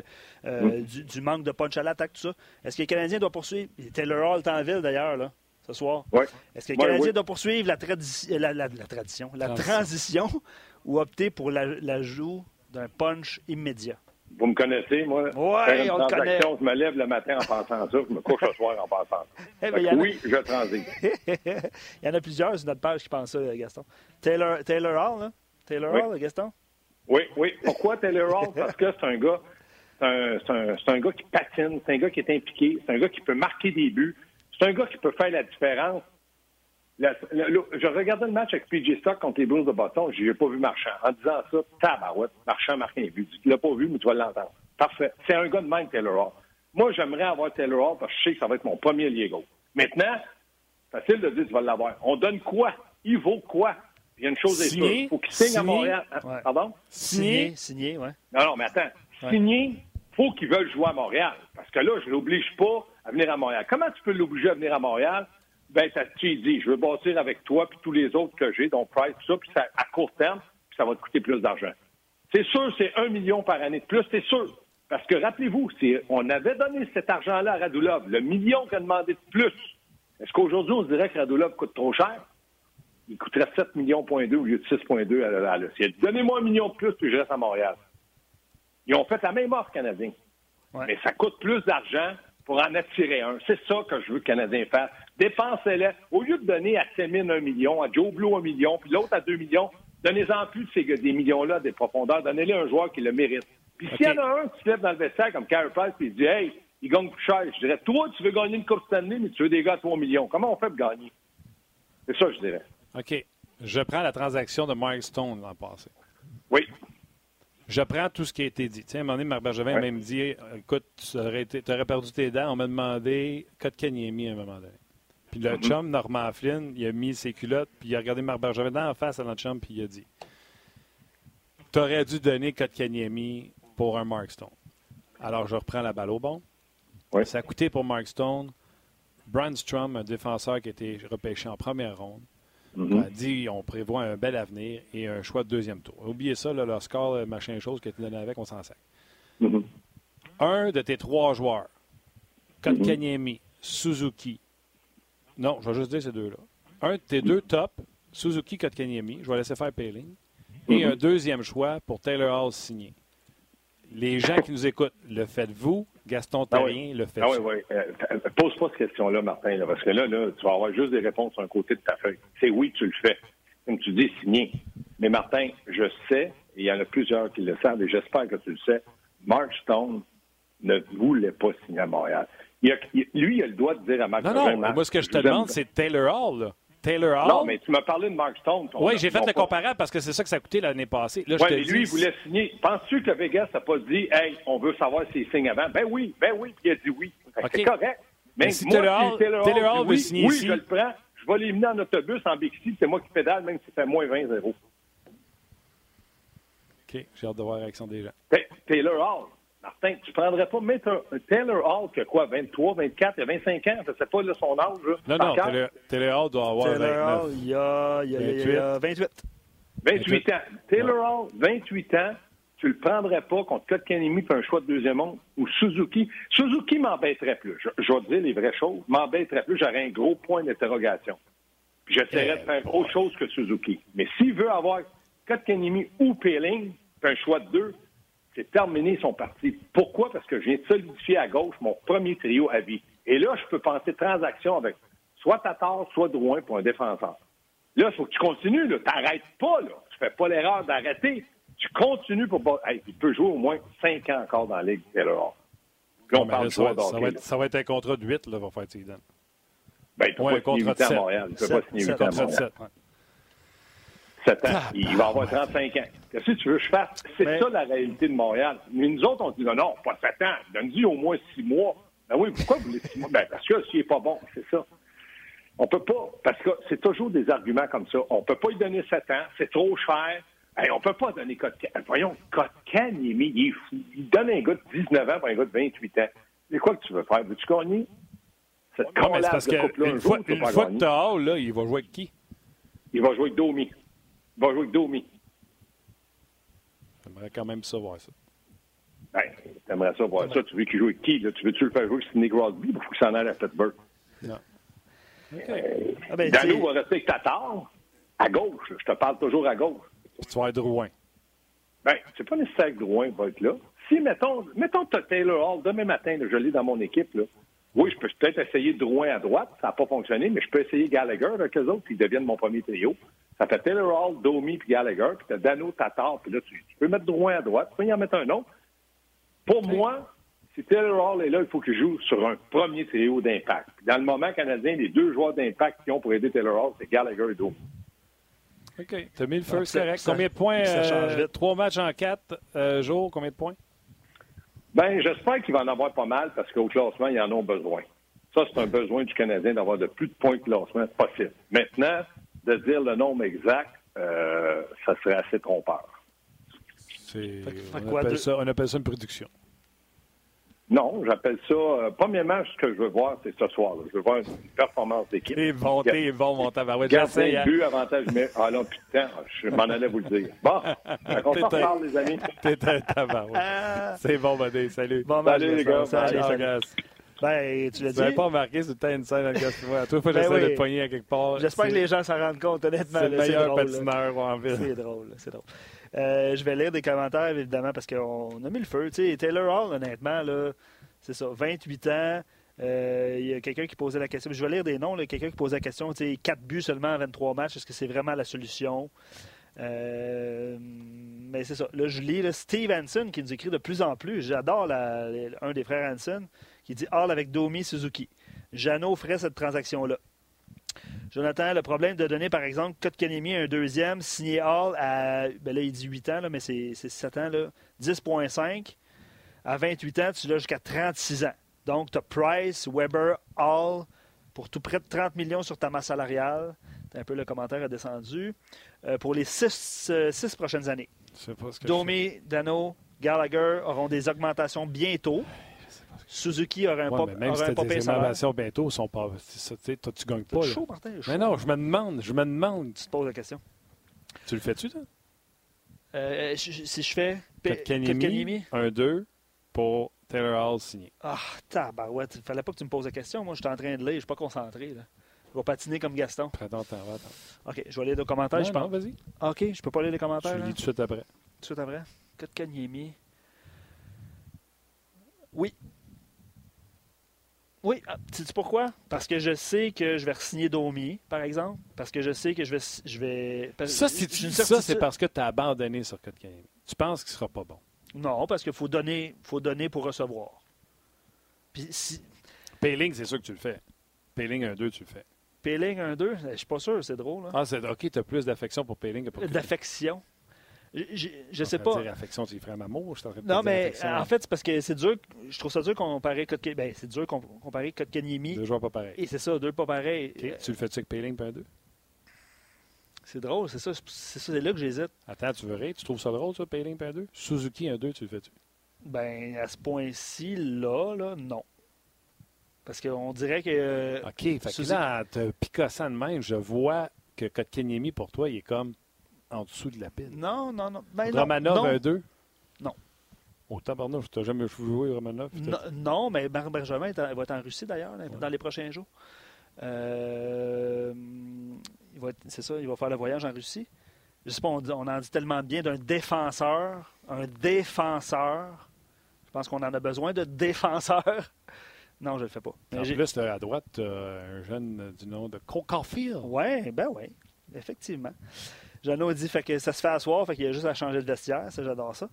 B: euh, du, du manque de punch à l'attaque, tout ça. Est-ce que le Canadien doit poursuivre? Il était Taylor Hall en ville d'ailleurs, là, ce soir.
C: Ouais.
B: Est-ce que le
C: Ouais,
B: Canadien
C: ouais.
B: doit poursuivre la, tradi- la, la- la tradition, la
A: Transition.
B: transition ou opter pour la- l'ajout d'un punch immédiat
C: Vous me connaissez, moi. Une
B: on
C: transaction, Je me lève le matin en pensant ça, je me couche le soir en pensant ça.
B: Eh ben, a-
C: oui, je transite.
B: Il y en a plusieurs sur notre page qui pensent ça, Gaston. Taylor, Taylor Hall, là Taylor
C: Oui.
B: Hall, Gaston?
C: Oui, oui. Pourquoi Taylor Hall? Parce que c'est un gars, c'est un, c'est un- c'est un gars qui patine, c'est un gars qui est impliqué, c'est un gars qui peut marquer des buts, c'est un gars qui peut faire la différence. Je regardais le match avec PJ Stock contre les Blues de Boston, je n'ai pas vu Marchand. En disant ça, tabarouette, Marchand marque un but. Tu l'as pas vu, mais tu vas l'entendre. Parfait. C'est un gars de même, Taylor Hall. Moi, j'aimerais avoir Taylor Hall parce que je sais que ça va être mon premier gauche. Maintenant, facile de dire tu vas l'avoir. On donne quoi? Il vaut quoi? Il y a une chose est sûre. Il faut qu'il signe à. Montréal.
B: Ouais.
C: Pardon?
B: Signé, signé, ouais.
C: Non, non, mais attends.
B: Ouais.
C: Signé, faut qu'ils veulent jouer à Montréal. Parce que là, je ne l'oblige pas à venir à Montréal. Comment tu peux l'obliger à venir à Montréal? Ben, ça, tu dis, je veux bâtir avec toi puis tous les autres que j'ai, donc Price, tout ça, puis ça, à court terme, puis ça va te coûter plus d'argent. C'est sûr, c'est un million par année de plus, c'est sûr. Parce que rappelez-vous, c'est- on avait donné cet argent-là à Radulov, le million qu'il a demandé de plus. Est-ce qu'aujourd'hui, on se dirait que Radulov coûte trop cher? Il coûterait 7 millions point au lieu de 6,2 à la, ciel. Donnez-moi un million de plus, puis je reste à Montréal. Ils ont fait la même offre canadien.
B: Ouais.
C: Mais ça coûte plus d'argent pour en attirer un. C'est ça que je veux que le Canadien fasse. Dépensez-les. Au lieu de donner à Semin un million, à Joe Blue un million, puis l'autre à deux millions, donnez-en plus de ces des millions-là des profondeurs. Donnez-les à un joueur qui le mérite. Puis s'il y en a un qui se lève dans le vestiaire comme Carey Price et il dit Hey, il gagne plus cher, je dirais Toi, tu veux gagner une Coupe Stanley, mais tu veux des gars à 3 millions. Comment on fait pour gagner? C'est ça, je dirais.
A: OK. Je prends la transaction de Mark Stone l'an passé.
C: Oui.
A: Je prends tout ce qui a été dit. Sais, à un moment donné, Marc Bergevin
C: Ouais.
A: m'a même dit Écoute, tu aurais, été- aurais perdu tes dents. On m'a demandé Kotkaniemi à un moment donné. Puis le chum, Norman Flynn, il a mis ses culottes, puis il a regardé Marc Bergevin dans la face à notre chum, puis il a dit Tu aurais dû donner Kotkaniemi pour un Mark Stone. Alors, je reprends la balle au bon.
C: Ouais.
A: Ça a coûté pour Mark Stone. Brandstrom, un défenseur qui a été repêché en première ronde,
C: Mhm.
A: a dit on prévoit un bel avenir et un choix de deuxième tour. Oubliez ça, là, leur score, euh, machin chose qui a été donné avec, on s'en sert.
C: Mhm.
A: Un de tes trois joueurs, Kotkaniemi, Suzuki. Non, je vais juste dire ces deux-là. Un de tes deux top, Suzuki, Kotkaniemi, je vais laisser faire Payling. Et un deuxième choix pour Taylor Hall signé. Les gens qui nous écoutent, le faites-vous? Gaston
C: Ah
A: Terrien,
C: oui.
A: le
C: Ah oui, oui. Euh, euh, pose pas cette question-là, Martin, là, parce que là, là, tu vas avoir juste des réponses sur un côté de ta feuille. C'est oui, tu le fais. Comme tu dis, signé. Mais Martin, je sais, et il y en a plusieurs qui le savent, et j'espère que tu le sais, Mark Stone ne voulait pas signer à Montréal. lui, il a le droit de dire à Mark
A: Non, non, moi, ce que je te demande, c'est Taylor Hall. Là. Taylor Hall?
C: Non, mais tu m'as parlé de Mark Stone.
A: Oui, j'ai fait le comparable parce que c'est ça que ça a coûté l'année passée.
C: Oui, mais lui, il voulait signer. Penses-tu que Vegas n'a pas dit, hey, on veut savoir s'il signe avant? Ben oui, ben oui, puis il a dit oui. C'est correct.
A: Mais, si moi, Taylor Hall, Taylor Hall, Taylor Hall
C: oui,
A: signer
C: oui,
A: ici.
C: je le prends. Je vais l'éliminer en autobus, en Bixi. C'est moi qui pédale, même si c'est moins 20-0.
A: OK, j'ai hâte de voir la réaction des gens.
C: Taylor Hall, Martin, tu ne prendrais pas mettre un Taylor Hall qui a quoi, 23, 24, il a 25 ans, je sais pas là, son âge.
A: Là, non, non, Taylor, Taylor, Hall doit avoir
B: Taylor
A: 29.
B: Hall, il y a, il a, 28. Il y a 28.
C: 28 ans. Taylor Hall, 28 ans, tu le prendrais pas contre Kotkanemi pour un choix de deuxième monde ou Suzuki. Suzuki m'embêterait plus. Je, je, vais te dire les vraies choses. M'embêterait plus. J'aurais un gros point d'interrogation. J'essaierais de faire autre chose que Suzuki. Mais s'il veut avoir Kotkanemi ou Peeling, puis un choix de deux, c'est terminé son parti. Pourquoi? Parce que je viens de solidifier à gauche mon premier trio à vie. Et là, je peux penser transaction avec soit Tatar, soit Drouin pour un défenseur. Là, il faut que tu continues. Tu n'arrêtes pas. Là. Tu fais pas l'erreur d'arrêter. Tu continues pour... Hey, il peut jouer au moins 5 ans encore dans la Ligue Taylor.
A: Puis on parle là, ça, va, ça, va être, ça, va être, un contrat de 8, là, va faire Tidon.
C: Ben, il peut ouais, pas signer 8 ans à Montréal. Il peut 7, pas signer 8 ans à Montréal. 7, ouais. 7 ans. Ah, il va avoir 35 ans. Qu'est-ce que tu veux que je fasse? C'est mais... ça la réalité de Montréal. Mais nous autres, on dit non, non, pas 7 ans. Donne-lui au moins 6 mois. Ben oui, pourquoi vous voulez 6 mois? Ben parce que s'il n'est pas bon, c'est ça. On peut pas, parce que c'est toujours des arguments comme ça. On peut pas lui donner 7 ans, c'est trop cher. Hey, on peut pas donner Kotkan. Voyons, Kotkan, il, il est fou. Il donne un gars de 19 ans pour un gars de 28 ans. C'est quoi que tu veux faire? Veux-tu gagner?
A: Cette c'est parce que une fois, une fois que tu as là, il va jouer avec qui?
C: Il va jouer avec Domi. Va jouer avec Domi.
A: J'aimerais quand même ça voir ça.
C: Ben, t'aimerais ça voir ça. Tu veux qu'il joue avec qui? Là? Tu veux-tu le faire jouer avec Sidney Crosby ou qu'il s'en aille à Pittsburgh?
A: Non.
C: Okay. Euh, ah ben, Dano va rester avec Tatar. À gauche. Je te parle toujours à gauche.
A: Puis tu vas être Drouin.
C: Ben, c'est pas nécessaire que Drouin va être là. Si, mettons, mettons Taylor Hall, demain matin, là, je l'ai dans mon équipe, là. Oui, je peux peut-être essayer Drouin à droite, ça n'a pas fonctionné, mais je peux essayer Gallagher avec eux autres, ils deviennent mon premier trio. Ça fait Taylor Hall, Domi, puis Gallagher, puis t'as Dano, Tatar, puis là, tu, tu, peux mettre Drouin à droite, tu peux y en mettre un autre. Pour okay. moi, si Taylor Hall est là, il faut qu'il joue sur un premier trio d'impact. Dans le moment canadien, les deux joueurs d'impact qui ont pour aider Taylor Hall, c'est Gallagher et Domi.
A: OK. Tu as mis le feu, c'est correct. Combien de points? Ça change vite. Trois matchs en quatre euh, jours, combien de points?
C: Ben, j'espère qu'il va en avoir pas mal parce qu'au classement, ils en ont besoin. Ça, c'est un besoin du Canadien d'avoir de plus de points de classement possible. Maintenant, de dire le nombre exact, euh, ça serait assez trompeur.
A: On, appelle ça, on appelle ça une production.
C: Non, j'appelle ça. Euh, premièrement, ce que je veux voir, c'est ce soir. Là. Je veux voir une performance d'équipe.
A: T'es bon, t'es bon, mon tabarouette.
C: Gardien hein. but, avantage, mais. Ah non, putain, je m'en allais vous le dire. Bon, on s'en reparle, les amis.
A: T'es un tabarouette. c'est bon, Badé. Salut.
C: Bon, salut, les gars.
B: Salut, salut. Ben, tu l'as dit.
A: Vous n'avez pas remarqué, c'est le temps une scène dans le toi, fois, j'essaie ben oui. de te pogner à quelque part.
B: J'espère que les gens s'en rendent compte, honnêtement.
A: C'est le meilleur patineur en ville.
B: C'est drôle, c'est drôle. Euh, je vais lire des commentaires, évidemment, parce qu'on a mis le feu. Tu Taylor Hall, honnêtement, là, c'est ça, 28 ans. Euh, il y a quelqu'un qui posait la question. Je vais lire des noms. Quelqu'un qui posait la question. Tu sais, 4 buts seulement en 23 matchs. Est-ce que c'est vraiment la solution? Euh, mais c'est ça. Là, je lis là, Steve Hansen qui nous écrit de plus en plus. J'adore un des frères Hansen qui dit Hall avec Domi Suzuki. Jeannot ferait cette transaction-là. Jonathan, le problème de donner, par exemple, Kotkanemi un deuxième, signé Hall à. Ben là, il dit 8 ans, là, mais c'est 7 ans, 10,5. À 28 ans, tu l'as jusqu'à 36 ans. Donc, tu as Price, Weber, Hall pour tout près de 30 millions sur ta masse salariale. Un peu le commentaire a descendu. Euh, pour les 6 euh, prochaines années. Domi, Dano, Gallagher auront des augmentations bientôt. Suzuki aura un
A: ouais,
B: pop,
A: mais même si
B: un
A: des augmentations bientôt, sont pas. Ça, toi, tu gagnes pas.
B: chaud, Martin. Chaud.
A: Mais non, je me demande. Je me demande.
B: Tu te poses la question.
A: Tu le fais-tu, toi?
B: Euh, si je fais.
A: Kotkaniemi, 1-2 pour Taylor Hall signé.
B: Ah, tabarouette. Fallait pas que tu me poses la question. Moi, je suis en train de lire. Je suis pas concentré. Là. Je vais patiner comme Gaston.
A: Ton temps, attends.
B: OK, je vais lire les commentaires.
A: Non,
B: je
A: pense. vas-y.
B: OK, je peux pas lire les commentaires.
A: Je lis tout de suite après. Tout
B: de suite après. Kotkaniemi. Oui. Oui, ah, sais-tu pourquoi? Parce que je sais que je vais signer Domi, par exemple. Parce que je sais que je vais. Je vais
A: ça, si tu dis ça, c'est parce que tu as abandonné sur Kotkaniemi. Tu penses qu'il sera pas bon?
B: Non, parce qu'il faut donner, faut donner pour recevoir. Puis si,
A: Payling, c'est sûr que tu le fais. Payling 1-2, tu le fais.
B: Payling 1-2, je suis pas sûr, c'est drôle. Hein.
A: Ah, c'est OK, tu as plus d'affection pour Payling que pour
B: D'affection. Je, sais
A: pas.
B: Dire
A: affection, un amour. Je
B: non, mais en fait, c'est parce que c'est dur. Je trouve ça dur comparer Kotkaniemi. Ben, c'est dur comparer Kotkaniemi.
A: Deux joueurs pas pareils.
B: Et c'est ça, deux pas pareils.
A: Okay. Tu le fais-tu avec Payling un 2
B: C'est drôle, c'est ça. C'est ça, c'est là que j'hésite.
A: Attends, tu verrais. Tu trouves ça drôle, ça, Payling un 2 Suzuki un 2, tu le fais-tu?
B: Ben, à ce point-ci, là, là, non. Parce qu'on dirait que.
A: OK, fait que là, en te picassant de même, je vois que Kotkaniemi, pour toi, il est comme en dessous de la pile.
B: Non, non, non. Ben,
A: Romanov
B: non.
A: 2
B: Non.
A: Au tabarnouche, tu n'as jamais joué Romanov?
B: Non, non, mais Marc Bergevin va être en Russie d'ailleurs, dans les prochains jours. Euh, c'est ça, il va faire le voyage en Russie. Je sais pas, on, on en dit tellement bien d'un défenseur, un défenseur. Je pense qu'on en a besoin de défenseurs. Non, je le fais pas.
A: En plus, à droite, un jeune du nom de Cole Caulfield.
B: Oui, ben oui, effectivement. Jeannot dit fait que ça se fait asseoir, fait qu'il y a juste à changer de vestiaire. Ça, j'adore ça.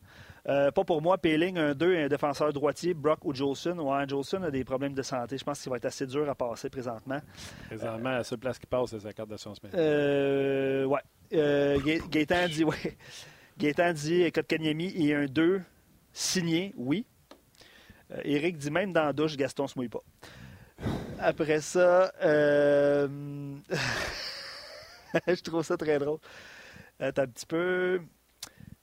B: Euh, pas pour moi, Payling, un 2 et un défenseur droitier, Brock ou Jolson. Ouais, Jolson a des problèmes de santé. Je pense qu'il va être assez dur à passer présentement.
A: Présentement, la seule place qui passe, c'est sa carte d'assurance
B: maladie. Euh, ouais. Euh, Gaétan dit, ouais. Gaétan dit, Kotkaniemi et un 2 signé, oui. Euh, Eric dit même dans la douche, Gaston se mouille pas. Après ça, euh... je trouve ça très drôle. Euh, T'as un petit peu.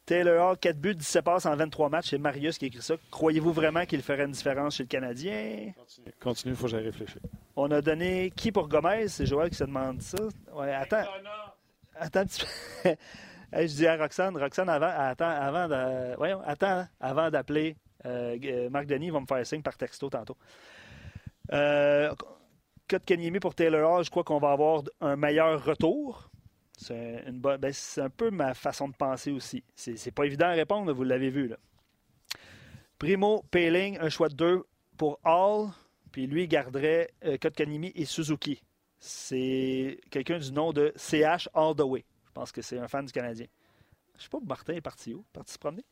B: Taylor Hall, 4 buts, 17 passes en 23 matchs. C'est Marius qui écrit ça. Croyez-vous vraiment qu'il ferait une différence chez le Canadien?
A: Continue, il faut que j'aille réfléchir.
B: On a donné qui pour Gomez? C'est Joël qui se demande ça. Ouais, attends. Attends un petit peu. je dis à Roxane, Roxane, avant, attends, avant de, voyons, attends, avant d'appeler euh, Marc Denis, il va me faire signe par texto tantôt. Euh, Kotkaniemi pour Taylor Hall, je crois qu'on va avoir un meilleur retour. C'est ben, c'est un peu ma façon de penser aussi. C'est, pas évident à répondre, vous l'avez vu. Là. Primo, Payling, un choix de deux pour Hall, puis lui garderait euh, Kotkaniemi et Suzuki. C'est quelqu'un du nom de CH All the Way. Je pense que c'est un fan du Canadien. Je sais pas, Martin est parti où? Parti se promener?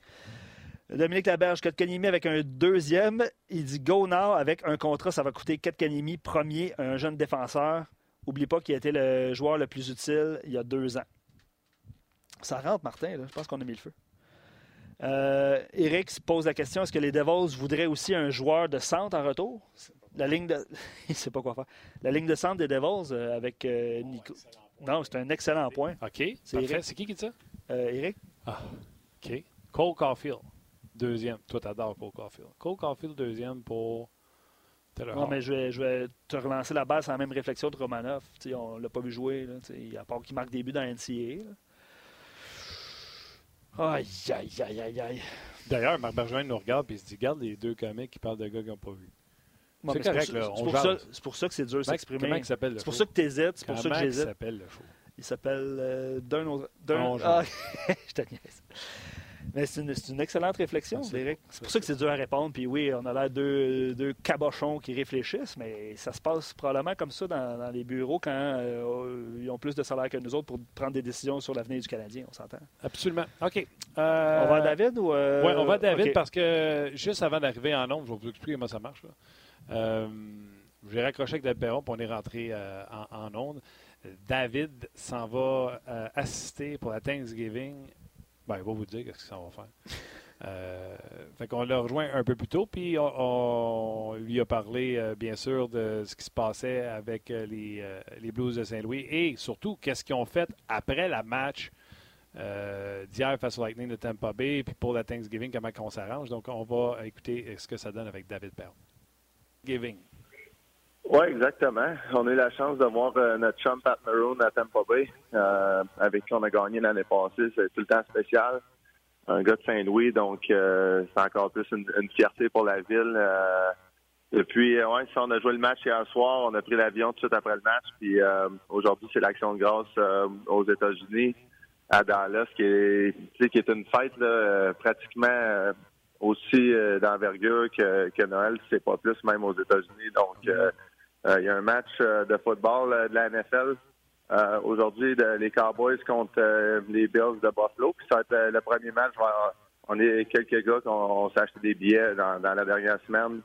B: Dominique Laberge, Kotkaniemi avec un deuxième. Il dit go now avec un contrat, ça va coûter Kotkaniemi premier, un jeune défenseur. Oublie pas qu'il a été le joueur le plus utile il y a deux ans. Ça rentre, Martin, là. je pense qu'on a mis le feu. Euh, Eric se pose la question est-ce que les Devils voudraient aussi un joueur de centre en retour? La ligne de. Il sait pas quoi faire. La ligne de centre des Devils euh, avec euh, Nico. Non, c'est un excellent point.
A: OK. C'est C'est qui qui dit ça?
B: Euh, Eric.
A: Ah, OK. Cole Caulfield, deuxième. Toi, t'adores Cole Caulfield. Cole Caulfield, deuxième pour
B: non, mais je vais, je vais, te relancer la base sans la même réflexion de Romanov. on ne l'a pas vu jouer, là, à part qu'il marque des buts dans NCA. Aïe, aïe, aïe, aïe, aïe.
A: D'ailleurs, Marc Bergevin nous regarde et il se dit Regarde les deux comiques qui parlent de gars qu'ils n'ont pas vu.
B: c'est. C'est pour, ça, pour ça que c'est dur de s'exprimer. C'est pour ça que tu hésites. C'est pour ça que j'hésite.
A: il s'appelle le
B: Il s'appelle euh, D'un autre. Ah, je te niaise. Mais c'est une, excellente réflexion, Eric. C'est pour ça que c'est dur à répondre. Puis oui, on a l'air deux, deux cabochons qui réfléchissent, mais ça se passe probablement comme ça dans, les bureaux quand euh, ils ont plus de salaire que nous autres pour prendre des décisions sur l'avenir du Canadien, on s'entend?
A: Absolument. OK.
B: Euh, on va à David ou. Euh,
A: oui, on va à David parce que juste avant d'arriver en nombre, je vais vous expliquer comment ça marche. J'ai raccroché avec David Perron, puis on est rentré en, en onde. David s'en va assister pour la Thanksgiving ben, il va vous dire ce que ça va faire. Euh, qu'on l'a rejoint un peu plus tôt, puis on, lui a parlé, euh, bien sûr, de ce qui se passait avec euh, les, les, Blues de Saint-Louis et surtout, qu'est-ce qu'ils ont fait après la match d'hier face au Lightning de Tampa Bay, puis pour la Thanksgiving, comment on s'arrange. Donc, on va écouter ce que ça donne avec David Perron. Thanksgiving.
F: Oui, exactement. On a eu la chance de voir euh, notre chum Pat Maroon à Tampa Bay, euh, avec qui on a gagné l'année passée. C'est tout le temps spécial. Un gars de Saint-Louis, donc euh, c'est encore plus une, fierté pour la ville. et puis, ouais, si on a joué le match hier soir, on a pris l'avion tout de suite après le match. Puis aujourd'hui, c'est l'action de grâce aux États-Unis, à Dallas, qui est, qui est une fête pratiquement aussi d'envergure que, que Noël, c'est pas plus même aux États-Unis. Donc euh, il y a un match euh, de football euh, de la NFL aujourd'hui, les Cowboys contre les Bills de Buffalo. Puis ça va être le premier match. On est quelques gars qui ont acheté des billets dans, la dernière semaine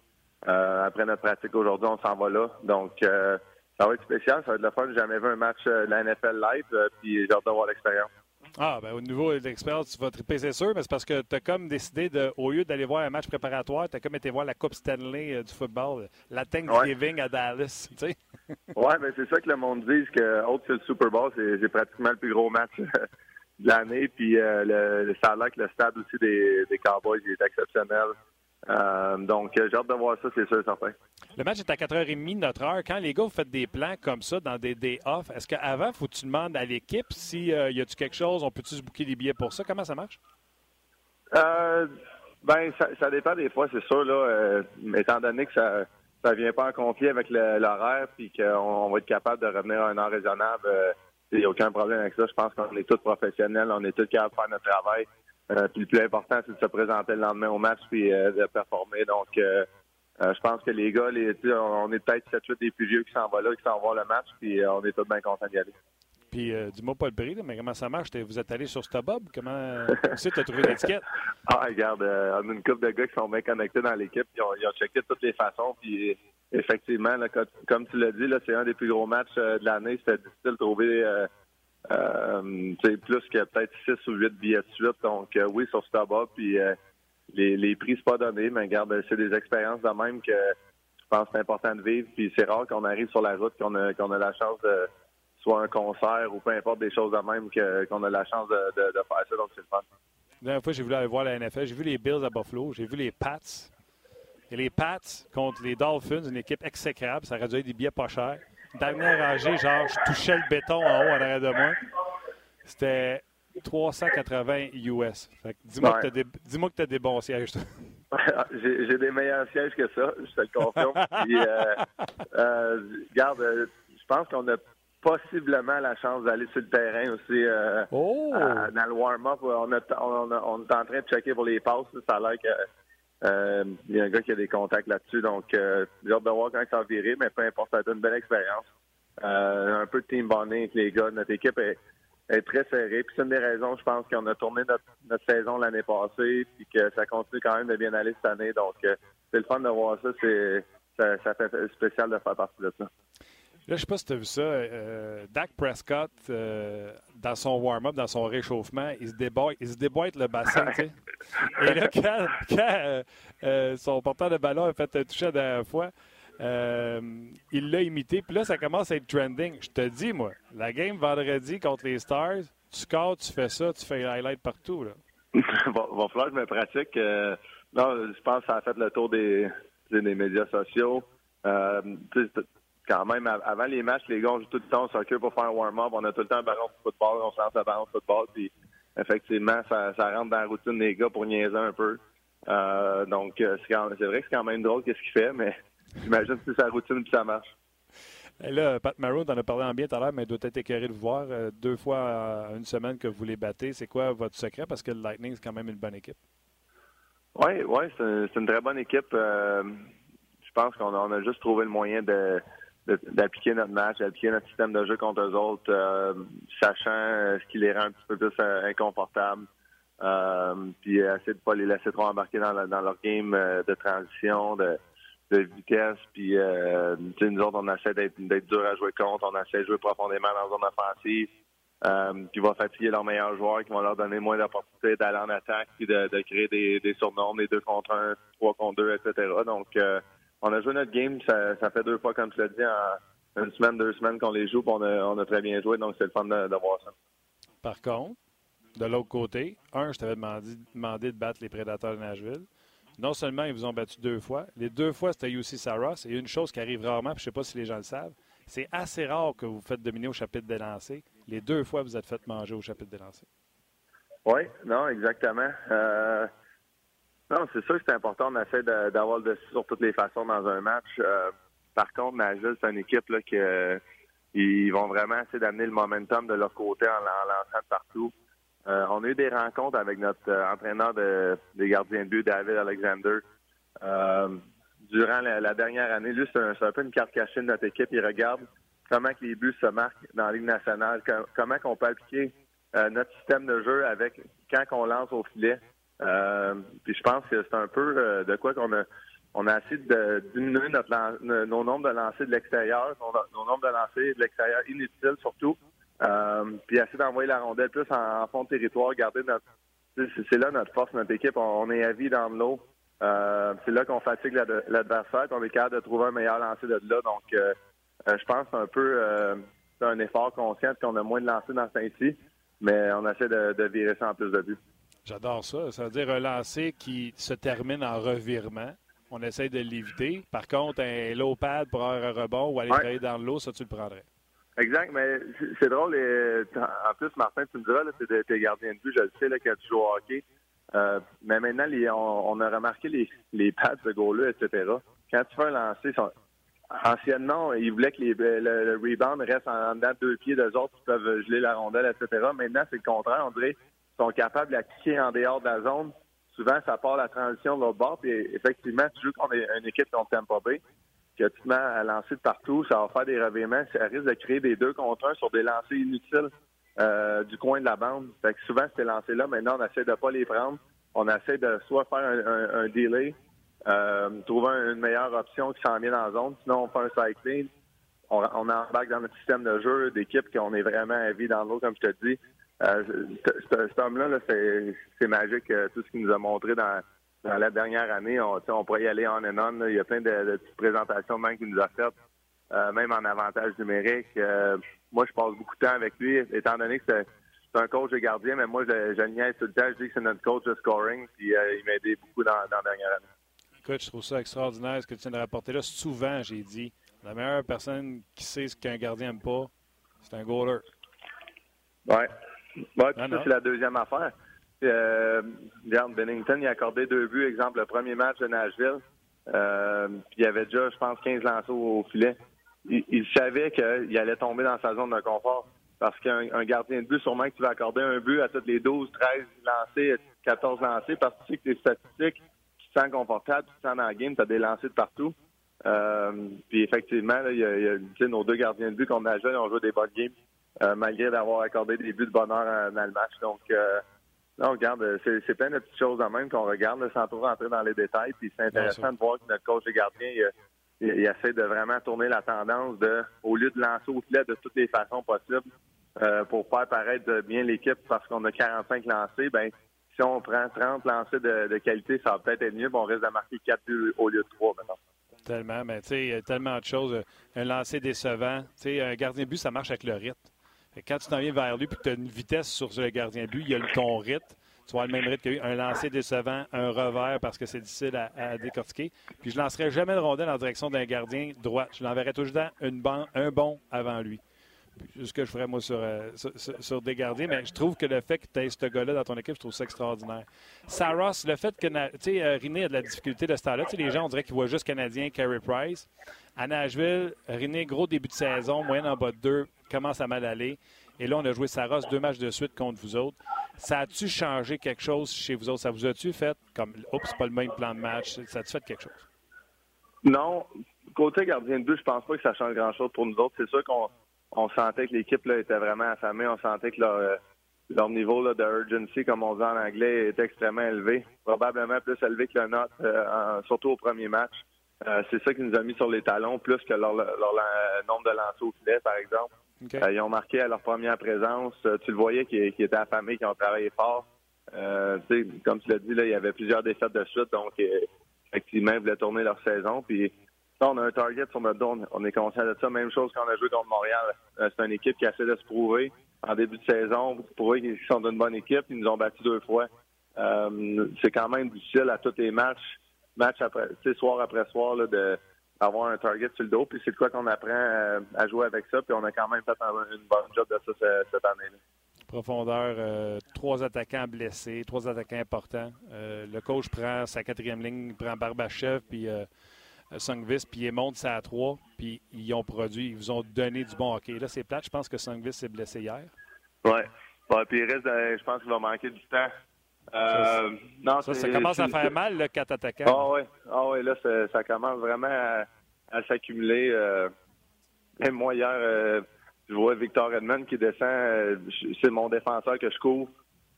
F: après notre pratique aujourd'hui, on s'en va là. Donc, ça va être spécial, ça va être le fun. J'ai jamais vu un match de la NFL live, puis j'ai hâte d'avoir l'expérience.
A: Ah, ben au niveau de l'expérience, tu vas triper, c'est sûr, mais c'est parce que tu as comme décidé, de, au lieu d'aller voir un match préparatoire, tu as comme été voir la Coupe Stanley du football, la Thanksgiving à Dallas, tu sais.
F: oui, mais c'est ça que le monde dit, que autre que le Super Bowl, c'est pratiquement le plus gros match de l'année. Puis euh, le, ça a l'air que le stade aussi des, des Cowboys est exceptionnel. Euh, donc, j'ai hâte de voir ça, c'est sûr, certain.
A: Le match est à 4h30 notre heure. Quand les gars, vous faites des plans comme ça dans des day off, est-ce qu'avant, faut que tu demandes à l'équipe si euh, y a-tu quelque chose, on peut-tu se booker des billets pour ça? Comment ça marche?
F: ben, ça, ça, dépend des fois, c'est sûr, là. étant donné que ça ça vient pas en conflit avec l'horaire, puis qu'on va être capable de revenir à un heure raisonnable. Il n'y a aucun problème avec ça. Je pense qu'on est tous professionnels, on est tous capables de faire notre travail. Euh, puis le plus important, c'est de se présenter le lendemain au match puis euh, de performer. Donc, euh, je pense que les gars, les, on est peut-être 7-8 des plus vieux qui s'en vont là, qui s'en vont le match, puis on est tous bien contents d'y aller.
A: Puis, dis-moi pas le prix, mais comment ça marche? Vous êtes allé sur StubHub? Comment tu as trouvé l'étiquette?
F: ah, regarde, on a une couple de gars qui sont bien connectés dans l'équipe, ils ont, ils ont checké de toutes les façons, puis effectivement, comme tu l'as dit, c'est un des plus gros matchs euh, de l'année. C'était difficile de trouver euh, euh plus que peut-être 6 ou 8 billets de suite. Donc euh, oui, sur Starbucks, puis les, les prix, c'est pas donné, mais regarde, c'est des expériences de même que je pense que c'est important de vivre. Puis c'est rare qu'on arrive sur la route, qu'on a, qu'on a la chance de soit un concert ou peu importe des choses de même qu'on a la chance de, de, faire ça. Donc c'est le fun.
A: La dernière fois, j'ai voulu aller voir la NFL. J'ai vu les Bills à Buffalo. J'ai vu les Pats. Et les Pats contre les Dolphins, une équipe exécrable. Ça aurait dû des billets pas chers. Dernière rangée, genre, je touchais le béton en haut en arrière de moi. C'était 380 US. Dis-moi que tu as, des bons sièges.
F: J'ai des meilleurs sièges que ça, je te le confirme. Euh, euh, regarde, euh, je pense qu'on a possiblement la chance d'aller sur le terrain aussi
A: oh!
F: dans le warm-up. On, on, on, est en train de checker pour les passes. Ça a l'air que euh, il y a un gars qui a des contacts là-dessus, donc euh, j'ai hâte de voir quand ça va virer, mais peu importe, ça été une belle expérience. Euh, un peu de team bonding avec les gars. Notre équipe est, très serrée. Puis c'est une des raisons, je pense, qu'on a tourné notre, saison l'année passée, puis que ça continue quand même de bien aller cette année. Donc c'est le fun de voir ça. C'est ça, ça fait spécial de faire partie de ça.
A: Là, je sais pas si tu as vu ça. Euh, Dak Prescott, euh, dans son warm-up, dans son réchauffement, il se, déboîte, il se déboîte le bassin. Et là, quand, quand euh, son porteur de ballon a fait un toucher la dernière fois, il l'a imité. Puis là, ça commence à être trending. Je te dis, moi, la game vendredi contre les Stars, tu scores, tu fais ça, tu fais highlight partout. Là.
F: va, va falloir que je me pratique. non, je pense que ça a fait le tour des, des médias sociaux quand même, avant les matchs, les gars, on joue tout le temps au soccer pour faire un warm-up. On a tout le temps un ballon de football, on se lance le ballon de football. Puis, effectivement, ça, rentre dans la routine des gars pour niaiser un peu. Euh, donc, euh, c'est vrai que c'est quand même drôle qu'est-ce qu'il fait, mais j'imagine que c'est sa routine puis ça marche.
A: Et là, Pat Maroon, t'en as parlé en bien tout à l'heure, mais il doit être écœuré de vous voir. Euh, deux fois une semaine que vous les battez. C'est quoi votre secret? Parce que le Lightning, c'est quand même une bonne équipe.
F: Oui, oui, c'est une, très bonne équipe. je pense qu'on a, juste trouvé le moyen de, d'appliquer notre match, d'appliquer notre système de jeu contre eux autres, euh, sachant euh, ce qui les rend un petit peu plus euh, inconfortables. puis essayer de pas les laisser trop embarquer dans, leur game de transition, de, vitesse. Puis nous autres, on essaie d'être, dur à jouer contre, on essaie de jouer profondément dans la zone offensive. qui va fatiguer leurs meilleurs joueurs, qui vont leur donner moins d'opportunités d'aller en attaque, puis de, créer des, des surnoms, des deux contre un, trois contre deux, etc. Donc on a joué notre game. Ça, fait deux fois, comme tu l'as dit, en une semaine, deux semaines qu'on les joue. On a, on a très bien joué, donc c'est le fun de, voir ça.
A: Par contre, de l'autre côté, un, je t'avais demandé, demandé, de battre les Prédateurs de Nashville. Non seulement ils vous ont battu deux fois, les deux fois c'était UC Saros. Et une chose qui arrive rarement, puis je ne sais pas si les gens le savent, c'est assez rare que vous vous faites dominer au chapitre des lancers. Les deux fois, vous êtes fait manger au chapitre des lancers.
F: Oui, non, exactement. Euh, non, c'est sûr que c'est important. On essaie d'avoir le dessus sur toutes les façons dans un match. Euh, par contre, Nashville, c'est une équipe là, qui ils vont vraiment essayer d'amener le momentum de leur côté en, lançant partout. Euh, on a eu des rencontres avec notre euh, entraîneur de, des gardiens de but, David Alexander. durant la, dernière année, lui, c'est un, peu une carte cachée de notre équipe. Il regarde comment que les buts se marquent dans la Ligue nationale, comment qu'on peut appliquer notre système de jeu avec quand on lance au filet. Euh, puis je pense que c'est un peu euh, de quoi qu'on a on a essayé de diminuer notre nos nombres de lancers de l'extérieur, nos, nombres de lancers de l'extérieur inutiles surtout. Euh, puis essayer d'envoyer la rondelle plus en, fond de territoire, garder notre. C'est là notre force, notre équipe. On, est à vie dans l'eau. Euh, c'est là qu'on fatigue l'adversaire, qu'on est capable de trouver un meilleur lancer de là. Donc, je pense un peu c'est un effort conscient qu'on a moins de lancers dans ce ci mais on essaie de, de virer ça en plus de buts.
A: J'adore ça. Ça veut dire un lancer qui se termine en revirement. On essaie de l'éviter. Par contre, un low pad pour avoir un rebond ou aller travailler dans l'eau, ça, tu le prendrais.
F: Exact, mais c'est drôle. en plus, Martin, tu me diras, c'est tes gardiens de but, je le sais, là, quand tu joues au hockey. Euh, mais maintenant, on, a remarqué les, les pads de goal etc. Quand tu fais un lancer, anciennement, ils voulaient que le, rebound reste en, dedans de deux pieds d'eux autres qui peuvent geler la rondelle, etc. Maintenant, c'est le contraire. On dirait sont capables de cliquer en dehors de la zone souvent, ça part la transition de l'autre bord. Puis effectivement, tu joues contre une équipe contre Tampa Bay, tu te mets à lancer de partout, ça va faire des revirements. Ça risque de créer des deux contre un sur des lancers inutiles euh, du coin de la bande. Fait que souvent, ces lancers-là, maintenant, on essaie de pas les prendre. On essaie de soit faire un, delay, euh, trouver une meilleure option qui s'en vient dans la zone. Sinon, on fait un cycling. On, on embarque dans notre système de jeu d'équipe qu'on est vraiment à vie dans l'eau, comme je te dis. Euh, cet homme-là, c'est magique, euh, tout ce qu'il nous a montré dans, la dernière année. On, on pourrait y aller en and on. Il y a plein de, petites présentations même qu'il nous a faites, euh, même en avantage numérique. moi, je passe beaucoup de temps avec lui, étant donné que c'est un coach de gardien, mais moi, je, je niaise tout le temps. Je dis que c'est notre coach de scoring, puis il m'a aidé beaucoup dans, la dernière année.
A: Écoute, je trouve ça extraordinaire ce que tu viens de rapporter là. Souvent, j'ai dit, la meilleure personne qui sait ce qu'un gardien n'aime pas, c'est un goaler.
F: Ouais. Oui, ça, c'est la deuxième affaire. Euh, Bennington, il a accordé deux buts, exemple, le premier match de Nashville. Euh, puis il y avait déjà, je pense, 15 lancers au, filet. Il, savait qu'il allait tomber dans sa zone de confort. Parce qu'un gardien de but, sûrement que tu vas accorder un but à toutes les 12, 13 lancés, 14 lancés, parce que tu sais que tes statistiques, tu te sens confortable, tu te sens dans la game, tu as des lancers de partout. Euh, puis effectivement, il y a, nos deux gardiens de but qu'on a joué, ont joué des bonnes games. Euh, malgré d'avoir accordé des buts de bonheur dans le match. Donc, euh, non, regarde, c'est plein de petites choses en même qu'on regarde sans trop rentrer dans les détails. Puis c'est intéressant de voir que notre coach de gardien, il, essaie de vraiment tourner la tendance de, au lieu de lancer au filet de toutes les façons possibles, euh, pour faire paraître bien l'équipe parce qu'on a 45 lancés, ben si on prend 30 lancés de, qualité, ça va peut-être être mieux, mais on risque de marquer 4 buts au lieu de 3 maintenant.
A: Tellement, mais tu sais, il y a tellement de choses. Un lancer décevant. Tu sais, un gardien de but, ça marche avec le rythme. Quand tu t'en viens vers lui et que tu as une vitesse sur le gardien but, il y a ton rythme. Tu vois le même rythme qu'il y a un lancer décevant, un revers parce que c'est difficile à, décortiquer. Puis je ne lancerai jamais de rondelle en direction d'un gardien droit. Je l'enverrai toujours un, un bon avant lui. C'est ce que je ferais, moi, sur, euh, sur, des gardiens. Mais je trouve que le fait que tu aies ce gars-là dans ton équipe, je trouve ça extraordinaire. Saros, le fait que, tu sais, euh, Riné a de la difficulté de ce temps-là. Les gens, on dirait qu'ils voient juste Canadien, Carey Price. À Nashville, Riné, gros début de saison, moyenne en bas de deux, commence à mal aller. Et là, on a joué Saros deux matchs de suite contre vous autres. Ça a-tu changé quelque chose chez vous autres? Ça vous a-tu fait comme, oups, pas le même plan de match? Ça a-tu fait quelque chose?
F: Non. Côté gardien de but, je pense pas que ça change grand-chose pour nous autres. C'est sûr qu'on sentait que l'équipe était vraiment affamée. On sentait que leur, euh, niveau là, de urgency, comme on dit en anglais, était extrêmement élevé. Probablement plus élevé que le nôtre, euh, surtout au premier match. Euh, c'est ça qui nous a mis sur les talons, plus que leur, nombre de lancers au filet, par exemple. Euh, ils ont marqué à leur première présence. Euh, tu le voyais qu'ils étaient affamés, qu'ils ont travaillé fort. comme tu l'as dit, là, il y avait plusieurs défaites de suite, donc effectivement, ils voulaient tourner leur saison. Puis on a un target sur notre dos, on est conscient de ça. Même chose quand on a joué contre Montréal. c'est une équipe qui essaie de se prouver en début de saison, pour prouver qu'ils sont d'une bonne équipe. Ils nous ont battus deux fois. c'est quand même difficile à tous les matchs match après, soir après soir, là, de avoir un target sur le dos. Puis c'est quoi qu'on apprend euh, à, jouer avec ça. Puis on a quand même fait une bonne job de ça cette, année-là.
A: Profondeur, euh, trois attaquants blessés, trois attaquants importants. Euh, le coach prend sa quatrième ligne, prend Barbachev, puis Songvis, puis il monte ça à trois, puis ils ont produit, ils vous ont donné du bon hockey. Là, c'est plate. Je pense que Songvis s'est blessé hier.
F: Oui. Ouais, puis il reste, je pense qu'il va manquer du temps
A: euh, non, ça, commence à faire mal, le 4 attaquants.
F: Ah oui, ah, ouais, là, ça commence vraiment à, s'accumuler. Euh, même moi, hier, euh, je vois Victor Edmond qui descend. c'est mon défenseur que je couvre.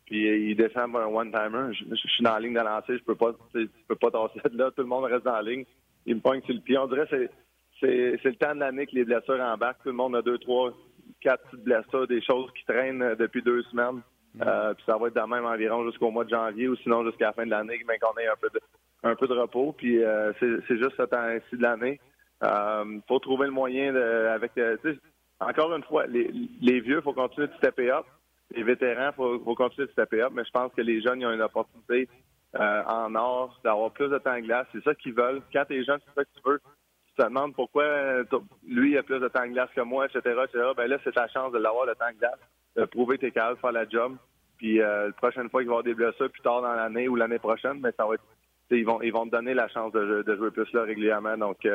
F: puis il descend un one-timer. Je, suis dans la ligne de lancer, je peux pas, peux pas tasser de là. Tout le monde reste dans la ligne. Il me pogne sur le pied. On dirait que c'est, c'est le temps de l'année que les blessures embarquent. Tout le monde a deux, trois, quatre petites blessures, des choses qui traînent depuis deux semaines. Euh, puis ça va être de même environ jusqu'au mois de janvier ou sinon jusqu'à la fin de l'année, mais qu'on ait un peu de, un peu de repos. Puis euh, c'est juste ce temps-ci de l'année. Euh, faut trouver le moyen de, avec. Euh, encore une fois, les, les vieux, faut continuer de stepper up. Les vétérans, faut, faut continuer de stepper up. Mais je pense que les jeunes, ils ont une opportunité en or d'avoir plus de temps de glace. C'est ça qu'ils veulent. Quand t'es jeune, c'est ça que tu veux. Tu te demandes pourquoi lui a plus de temps de glace que moi, etc., etc. Ben là, c'est ta chance de l'avoir le temps de glace, de prouver tes capable de faire la job. Puis la prochaine fois qu'il va y avoir des blessures plus tard dans l'année ou l'année prochaine, mais ça va être ils vont ils vont te donner la chance de, de jouer plus là régulièrement. Donc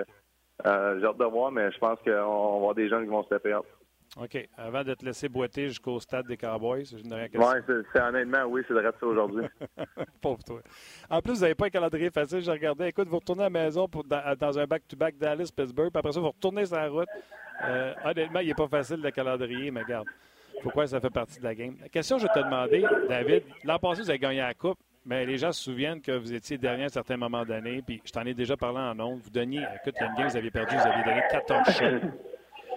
F: euh, j'ai hâte de voir, mais je pense qu'on va avoir des gens qui vont se taper
A: OK. Avant de te laisser boiter jusqu'au stade des Cowboys, je n'aurais
F: Oui, c'est honnêtement, oui, c'est de ça aujourd'hui.
A: Pauvre toi. En plus, vous n'avez pas un calendrier facile. Je regardais, écoute, vous retournez à la maison pour, dans, un back-to-back Dallas-Pittsburgh, puis après ça, vous retournez sur la route. Euh, honnêtement, il n'est pas facile le calendrier, mais regarde, pourquoi ça fait partie de la game. La question que je te demander, David, l'an passé, vous avez gagné la Coupe. Mais les gens se souviennent que vous étiez dernier à un certain moment d'année, puis je t'en ai déjà parlé en ondes. Vous donniez, écoute, il game, vous aviez perdu, vous aviez donné 14 shots.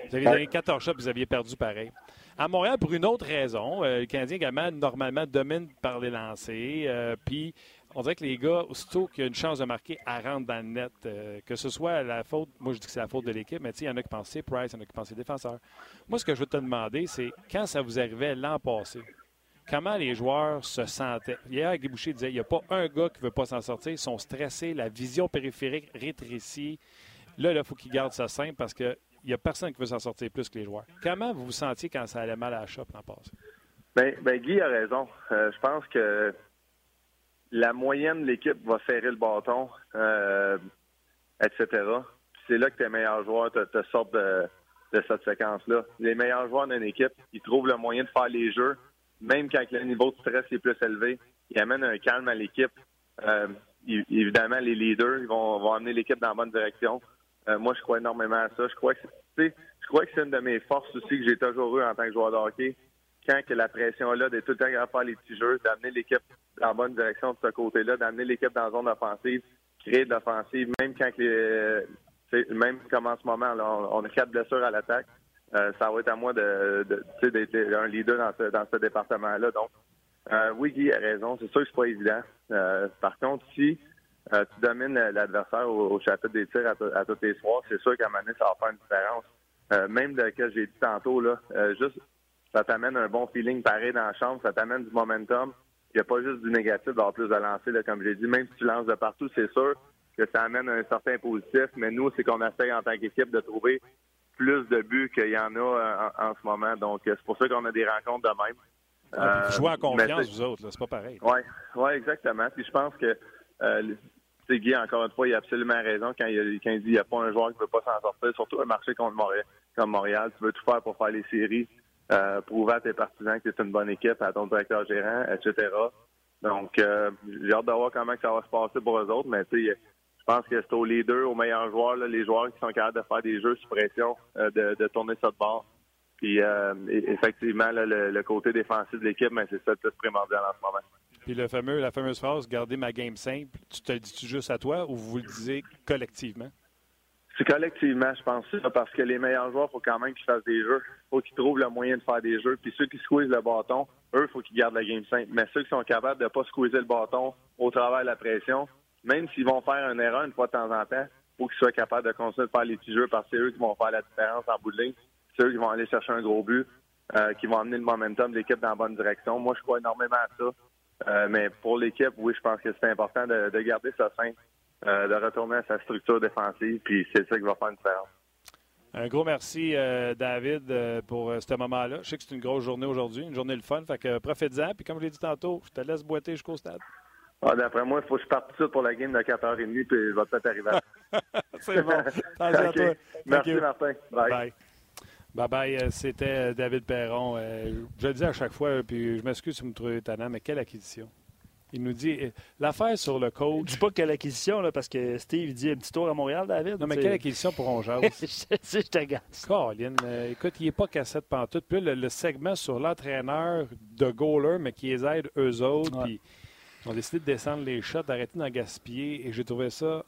A: Vous aviez donné 14 shots, vous aviez perdu pareil. À Montréal, pour une autre raison, euh, le Canadien également, normalement, domine par les lancers. Euh, puis, on dirait que les gars, aussitôt qu'il y a une chance de marquer, à rentrer dans le net. Euh, que ce soit la faute, moi je dis que c'est la faute de l'équipe, mais il y en a qui pensent c'est Price, il y en a qui pensent c'est défenseur. Moi, ce que je veux te demander, c'est quand ça vous arrivait l'an passé, comment les joueurs se sentaient? Hier, Guy Boucher disait il n'y a pas un gars qui ne veut pas s'en sortir. Ils sont stressés, la vision périphérique rétrécie. Là, il faut qu'ils gardent ça simple parce qu'il n'y a personne qui veut s'en sortir plus que les joueurs. Comment vous vous sentiez quand ça allait mal à la shop l'an passé?
F: Bien, ben, Guy a raison. Euh, je pense que la moyenne de l'équipe va serrer le bâton, euh, etc. C'est là que tes meilleurs joueurs te, sortent de, de cette séquence-là. Les meilleurs joueurs d'une équipe, ils trouvent le moyen de faire les jeux même quand le niveau de stress est plus élevé, il amène un calme à l'équipe. Euh, évidemment, les leaders ils vont, amener l'équipe dans la bonne direction. Euh, moi, je crois énormément à ça. Je crois que c'est une de mes forces aussi que j'ai toujours eu en tant que joueur de hockey. Quand que la pression est là, d'être tout le temps faire les petits jeux, d'amener l'équipe la bonne direction de ce côté-là, d'amener l'équipe dans la zone offensive, créer de l'offensive, même quand les, même comme en ce moment, on, a quatre blessures à l'attaque. Euh, ça va être à moi de, d'être un leader dans ce, dans ce département-là. Donc, euh, oui, Guy a raison. C'est sûr que c'est pas évident. Euh, par contre, si tu domines l'adversaire au, chapitre des tirs à, tous les soirs, c'est sûr qu'à un moment donné, ça va faire une différence. même de ce que j'ai dit tantôt, là, juste ça t'amène un bon feeling pareil dans la chambre, ça t'amène du momentum. Il n'y a pas juste du négatif d'avoir plus de lancer, comme j'ai dit. Même si tu lances de partout, c'est sûr que ça amène un certain positif. Mais nous, c'est qu'on essaye en tant qu'équipe de trouver plus de buts qu'il y en a euh, en, ce moment. Donc, euh, c'est pour ça qu'on a des rencontres de même.
A: Ah, en euh, confiance, vous autres, c'est pas pareil.
F: Oui, ouais, exactement. Puis je pense que euh, Guy, encore une fois, il a absolument raison quand il, quand il dit qu'il n'y a pas un joueur qui ne veut pas s'en sortir, surtout un marché contre Montréal, comme Montréal. Tu veux tout faire pour faire les séries, prouver à tes partisans que es une bonne équipe, à ton directeur gérant, etc. Donc, j'ai hâte de voir comment ça va se passer pour eux autres, mais tu sais, je pense que c'est aux leaders, aux meilleurs joueurs, les joueurs qui sont capables de faire des jeux sous pression, euh, de, tourner ça de bord. Puis euh, effectivement, le, côté défensif de l'équipe, mais c'est ça le plus primordial en ce moment.
A: Puis fameux, la fameuse phrase, garder ma game simple, tu te le dis-tu juste à toi ou vous le disiez collectivement?
F: C'est collectivement, je pense parce que les meilleurs joueurs, faut quand même qu'ils fassent des jeux. Faut qu'ils trouvent le moyen de faire des jeux. Puis ceux qui squeezent le bâton, eux, faut qu'ils gardent la game simple. Mais ceux qui sont capables de pas squeezer le bâton au travers de la pression, même s'ils vont faire une erreur une fois de temps en temps, faut qu'ils soient capables de continuer de faire les petits jeux parce que c'est eux qui vont faire la différence en bout de ligne. C'est eux qui vont aller chercher un gros but, euh, qui vont amener le momentum de l'équipe dans la bonne direction. Moi, je crois énormément à ça. Euh, mais pour l'équipe, oui, je pense que c'est important de, garder ça simple, euh, de retourner à sa structure défensive, puis c'est ça qui va faire une différence.
A: Un gros merci, David, pour ce moment-là. Je sais que c'est une grosse journée aujourd'hui, une journée de fun, fait que profite-en. Puis comme je l'ai dit tantôt, je te laisse boiter jusqu'au stade.
F: Ah, D'après moi, il faut que je parte tout pour la game de 4h30, puis je vais peut-être arriver.
A: C'est bon. à toi.
F: Merci, Martin.
A: Bye. Bye. Bye euh, C'était euh, David Perron. Euh, je le dis à chaque fois, puis je m'excuse si vous me trouvez étonnant, mais quelle acquisition. Il nous dit euh, l'affaire sur le coach.
B: Dis pas quelle acquisition, là, parce que Steve dit un petit tour à Montréal, David.
A: Non, mais quelle acquisition pour on jase?
B: je je.
A: Colin, euh, écoute, il n'est pas cassette pantoute. Puis là, le, le segment sur l'entraîneur de goaler, mais qui les aide eux autres.
B: Ouais.
A: Puis ils ont décidé de descendre les shots, d'arrêter d'en gaspiller. Et j'ai trouvé ça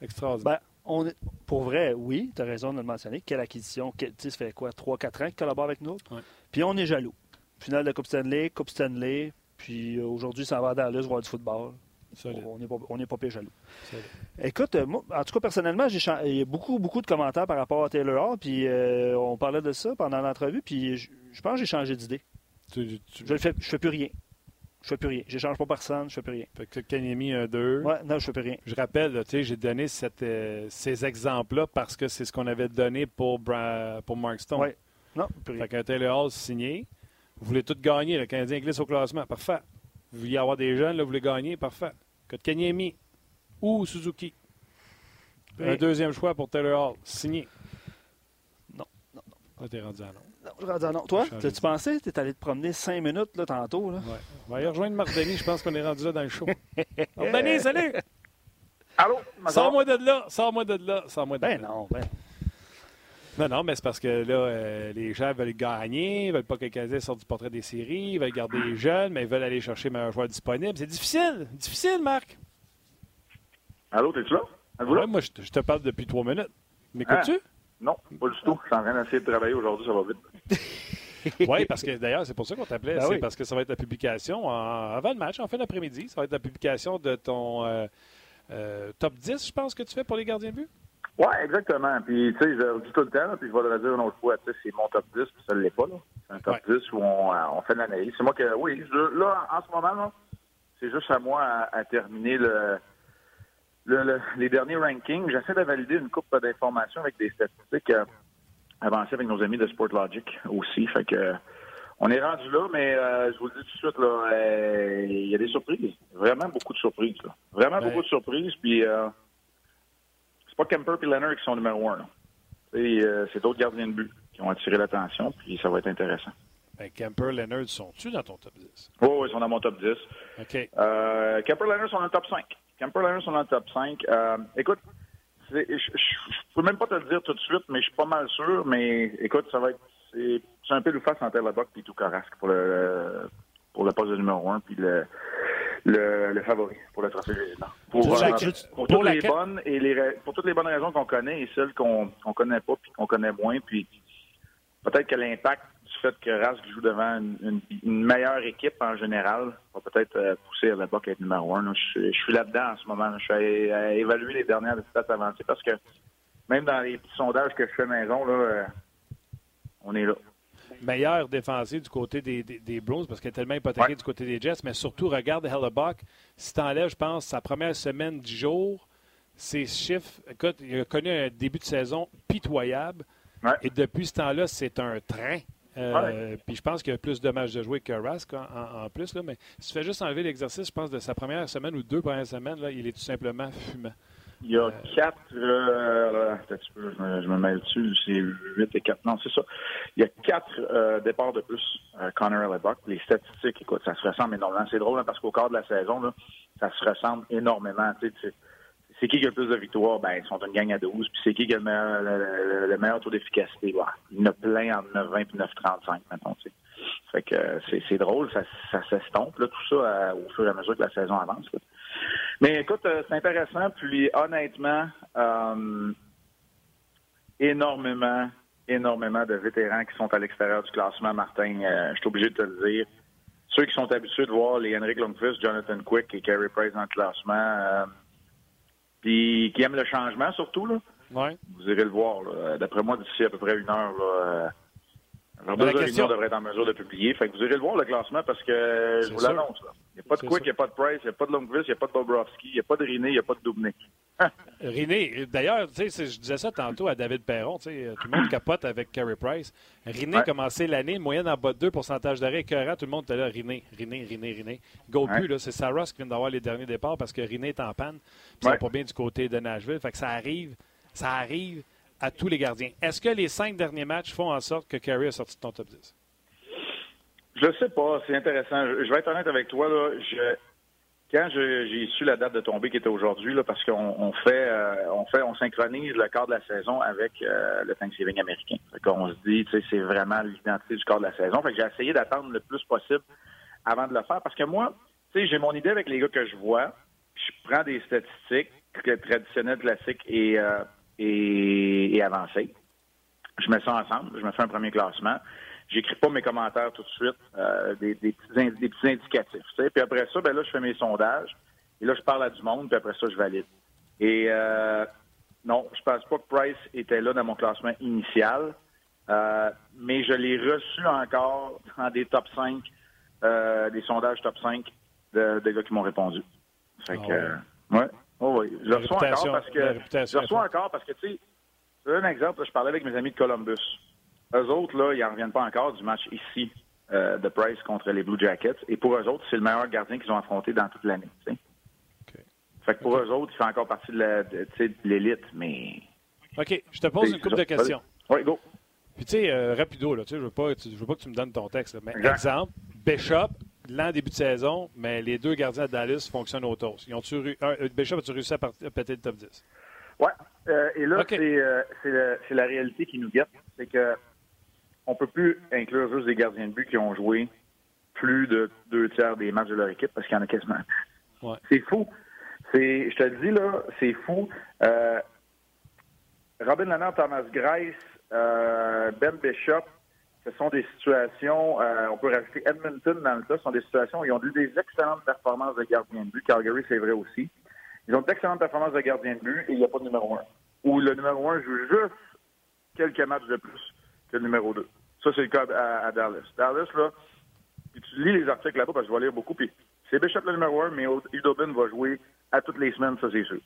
A: extraordinaire.
B: Ben, on est- pour vrai, oui, tu as raison de le mentionner. Quelle acquisition. Que- Tu sais, ça fait quoi, 3-4 ans qu'il collabore avec nous?
A: Ouais.
B: Puis on est jaloux. Finale de Coupe Stanley, Coupe Stanley. Puis euh, aujourd'hui, ça va à Dallas voir du football.
A: Solide.
B: On n'est pas, on pas jaloux. Écoute, euh, moi, en tout cas, personnellement, il y a beaucoup, beaucoup de commentaires par rapport à Taylor Hall. Puis euh, on parlait de ça pendant l'entrevue. Puis je, je pense que j'ai changé d'idée.
A: Tu,
B: Je ne fais, je fais plus rien. Je fais plus rien. J'échange pas personne, je fais plus rien.
A: fait que Kanyemi, un 2.
B: Ouais, non, je fais plus rien.
A: Je rappelle, tu sais, j'ai donné cette, euh, ces exemples-là parce que c'est ce qu'on avait donné pour, Bra- pour Mark Stone.
B: Ouais. Non, plus rien.
A: Fait qu'un Taylor Hall signé. Vous voulez tout gagner. Le Canadien glisse au classement. Parfait. Vous vouliez avoir des jeunes, là, vous voulez gagner. Parfait. Kotkaniemi ou Suzuki? Un deuxième choix pour Taylor Hall. Signé.
B: Non, non,
A: Là, t'es rendu à non.
B: Non, je rentre dans- non. Toi, t'as-tu pensé? T'es allé te promener cinq minutes là, tantôt. Là?
A: Ouais. On va y rejoindre Marc Denis. Je pense qu'on est rendu là dans le show. Marc Denis, salut!
G: Allô?
A: Sors-moi de là. Sors-moi de là. Sors-moi de
B: Ben
A: là.
B: non, ben.
A: Non, non, mais c'est parce que là, euh, les gens veulent gagner, ils veulent pas que le Canadien sorte du portrait des séries, ils veulent garder les jeunes, mais ils veulent aller chercher le meilleur joueur disponible. C'est difficile, difficile, Marc.
G: Allô, t'es-tu là?
A: Ouais, moi, je te, je te parle depuis trois minutes. M'écoutes-tu?
G: Non, pas du tout. Je suis en train d'essayer de travailler aujourd'hui, ça va vite.
A: Oui, parce que d'ailleurs, c'est pour ça qu'on t'appelait.
B: Ben
A: c'est
B: oui.
A: parce que ça va être la publication en- avant le match, en fin d'après-midi. Ça va être la publication de ton euh, euh, top 10, je pense, que tu fais pour les gardiens de but.
G: Ouais, exactement. Puis, tu sais, je le dis tout le temps, là, puis je vais le redire une autre fois, tu sais, c'est mon top 10, puis ça ne l'est pas, là. C'est un top
A: Ouais.
G: 10 où on, euh, on fait de l'analyse. C'est moi que, oui, je- là, en ce moment, là, c'est juste à moi à, à terminer le, le- le- les derniers rankings. J'essaie de valider une coupe d'informations avec des statistiques euh, avancées avec nos amis de Sportlogic aussi. Fait que, on est rendu là, mais euh, je vous le dis tout de suite, là, euh, il y a des surprises. Vraiment beaucoup de surprises, là. Vraiment
A: Ouais.
G: beaucoup de surprises, puis... pas Kemper et Leonard qui sont numéro un. Et, euh, c'est d'autres gardiens de but qui ont attiré l'attention, puis ça va être intéressant.
A: Ben, Kemper, Leonard, sont-tu dans ton top 10?
G: Oh, ils sont dans mon top 10.
A: OK.
G: Euh, Kemper Leonard sont dans le top 5. Kemper Leonard sont dans le top 5. Euh, écoute, je je peux même pas te le dire tout de suite, mais je suis pas mal sûr. Mais écoute, ça va être c'est un peu le face entre Lebock et tout Carrasque pour le pour le poste de numéro 1 puis le, le, le favori pour le trophée président. Pour,
A: Pour
G: euh, pour
A: pour
G: toutes les bonnes et les pour toutes les bonnes raisons qu'on connaît et celles qu'on qu'on connaît pas puis qu'on connaît moins puis peut-être que l'impact du fait que Rask joue devant une, une- une meilleure équipe en général va peut-être euh, pousser à à être numéro un. Je, suis- je suis là-dedans en ce moment. Je suis à, à évaluer les dernières stats avancées parce que même dans les petits sondages que je fais maison, là, euh, on est là.
A: Meilleur défensif du côté des, des, parce qu'il est tellement hypothéqué
G: Ouais.
A: du côté des Jets, mais surtout, regarde Hellebuck. Si tu enlèves, je pense, sa première semaine, 10 jours, ses chiffres, écoute, il a connu un début de saison pitoyable.
G: Ouais.
A: Et depuis ce temps-là, c'est un train. Euh, Puis je pense qu'il y a plus de matchs de jouer que Rask en, en- en plus. Là, mais si tu fais juste enlever l'exercice, je pense, de sa première semaine ou deux premières semaines, là, il est tout simplement fumant.
G: Il y a quatre. Euh, attends un petit peu, je, me, mêle dessus. C'est 8 et 4. Non, c'est ça. Il y a quatre euh, départs de plus, euh, Connor Hellebuck. Les statistiques, écoute, ça se ressemble énormément. C'est drôle hein, parce qu'au quart de la saison, là, ça se ressemble énormément. Tu sais, c'est qui qui a le plus de victoires? Ben, ils sont une gang à 12. Puis c'est qui qui a le meilleur, le, le- le meilleur taux d'efficacité? Ouais, il y en a plein entre 9,20 et 9,35 maintenant. Tu sais. Fait que euh, c'est, drôle, ça, ça s'estompe, tout ça, euh, au fur et à mesure que la saison avance. là. Mais écoute, euh, c'est intéressant. Puis honnêtement, euh, énormément, énormément de vétérans qui sont à l'extérieur du classement, Martin. euh, je suis obligé de te le dire. Ceux qui sont habitués de voir les Henrik Lundqvist, Jonathan Quick et Carey Price dans le classement, euh, puis qui aiment le changement surtout, là,
A: Ouais.
G: vous irez le voir. D'après moi, d'ici à peu près une heure, là, euh, et
A: question-
G: devrait être en mesure de publier. Fait que vous irez le voir, le classement, parce que je vous l'annonce. Il n'y a pas de Quick, il n'y a pas de Price, il n'y a pas de Lundqvist, il n'y a pas de Bobrovski, il n'y a pas de Riné, il n'y a pas de Dubnik.
A: Riné, d'ailleurs, je disais ça tantôt à David Perron, sais, tout le monde capote avec Carey Price. Riné a
G: Ouais.
A: commencé l'année, moyenne en bas de 2, pourcentage d'arrêt écœurant, tout le monde était là, Riné, Riné, Riné, Riné. Goal
G: Ouais.
A: plus, c'est Saros qui vient d'avoir les derniers départs parce que Riné est en panne. Puis ça va
G: Ouais.
A: pas bien du côté de Nashville. Fait que ça arrive, ça arrive à tous les gardiens. Est-ce que les cinq derniers matchs font en sorte que Carey a sorti de ton top 10?
G: Je sais pas, c'est intéressant. Je, vais être honnête avec toi, là. Quand j'ai su la date de tombée qui était aujourd'hui, parce qu'on fait, euh, on fait, on synchronise le quart de la saison avec euh, le Thanksgiving américain. On se dit, c'est vraiment l'identité du quart de la saison. J'ai essayé d'attendre le plus possible avant de le faire, parce que moi, j'ai mon idée avec les gars que je vois. Je prends des statistiques traditionnelles, classiques et, euh, et, et avancées. Je mets ça ensemble. Je me fais un premier classement j'écris pas mes commentaires tout de suite, euh, des, des, petits des, petits indicatifs. Tu sais. Puis après ça, ben là, je fais mes sondages. Et là, je parle à du monde, puis après ça, je valide. Et euh, non, je pense pas que Price était là dans mon classement initial, euh, mais je l'ai reçu encore dans des top 5, euh, des sondages top 5 de, de gars qui m'ont répondu. Fait que, ah ouais. Oh, oui. Je le reçois encore parce que, je reçois encore parce que, tu sais, un exemple, je parlais avec mes amis de Columbus. Eux autres, là, ils n'en reviennent pas encore du match ici euh, de Price contre les Blue Jackets. Et pour eux autres, c'est le meilleur gardien qu'ils ont affronté dans toute l'année. Fait que pour eux autres, il fait encore partie de l'élite, mais.
A: OK. Je te pose une couple de questions.
G: Oui, go.
A: Puis, tu sais, euh, rapido, là, je ne veux, pas, veux pas que tu me donnes ton texte. mais exemple, Bishop, l'an début de saison, mais les deux gardiens de Dallas fonctionnent au toast. Ils ont -tu, euh, Bishop, as-tu réussi à, péter le top 10?
G: Oui. Euh, et là, c'est la réalité qui nous guette. C'est que on peut plus inclure juste des gardiens de but qui ont joué plus de deux tiers des matchs de leur équipe parce qu'il y en a quasiment. Ouais. C'est fou. C'est, je te le dis là, c'est fou. Euh, Robin Lennart, Thomas Grice, euh, Ben Bishop, ce sont des situations, euh, on peut rajouter Edmonton dans le tas, ce sont des situations où ils ont eu des excellentes performances de gardien de but. Calgary, c'est vrai aussi. Ils ont d'excellentes performances de gardien de but et il n'y a pas de numéro un. Ou le numéro un joue juste quelques matchs de plus le numéro 2. Ça, c'est le cas à, Dallas. Dallas, là, tu lis les articles là-bas parce que je vais lire beaucoup, puis c'est Bishop le numéro 1, mais Udobin va jouer à toutes les semaines, ça, c'est sûr.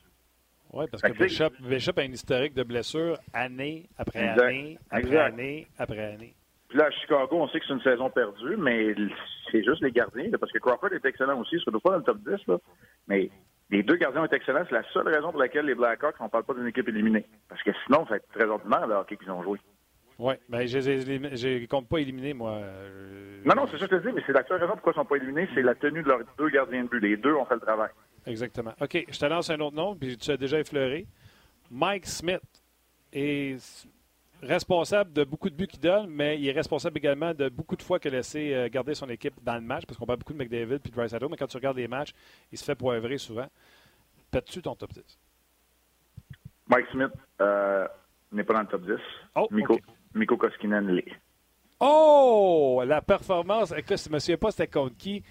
A: Oui, parce que Bishop, Bishop, a une historique de blessures année après année, après année, après année.
G: Puis là, à Chicago, on sait que c'est une saison perdue, mais c'est juste les gardiens, parce que Crawford est excellent aussi, ce pas dans le top 10, là. Mais les deux gardiens sont excellents. C'est la seule raison pour laquelle les Blackhawks, on ne parle pas d'une équipe éliminée. Parce que sinon, ça va être très ordinaire, le hockey qu'ils ont joué.
A: Oui, mais ben, je ne compte pas éliminer, moi.
G: Non, non, c'est ça que je te dis, mais c'est la seule raison pourquoi ils ne sont pas éliminés, c'est la tenue de leurs deux gardiens de but. Les deux ont fait le travail.
A: Exactement. OK, je te lance un autre nom, puis tu as déjà effleuré. Mike Smith est responsable de beaucoup de buts qu'il donne, mais il est responsable également de beaucoup de fois qu'il a laissé euh, garder son équipe dans le match, parce qu'on parle beaucoup de McDavid puis de Bryce mais quand tu regardes les matchs, il se fait poivrer souvent. Pètes-tu ton top 10?
G: Mike Smith euh, n'est pas dans le top 10. Oh, Miko, Koskinen l'est.
A: Oh! La performance. Écoute, je ne me souviens pas c'était contre qui.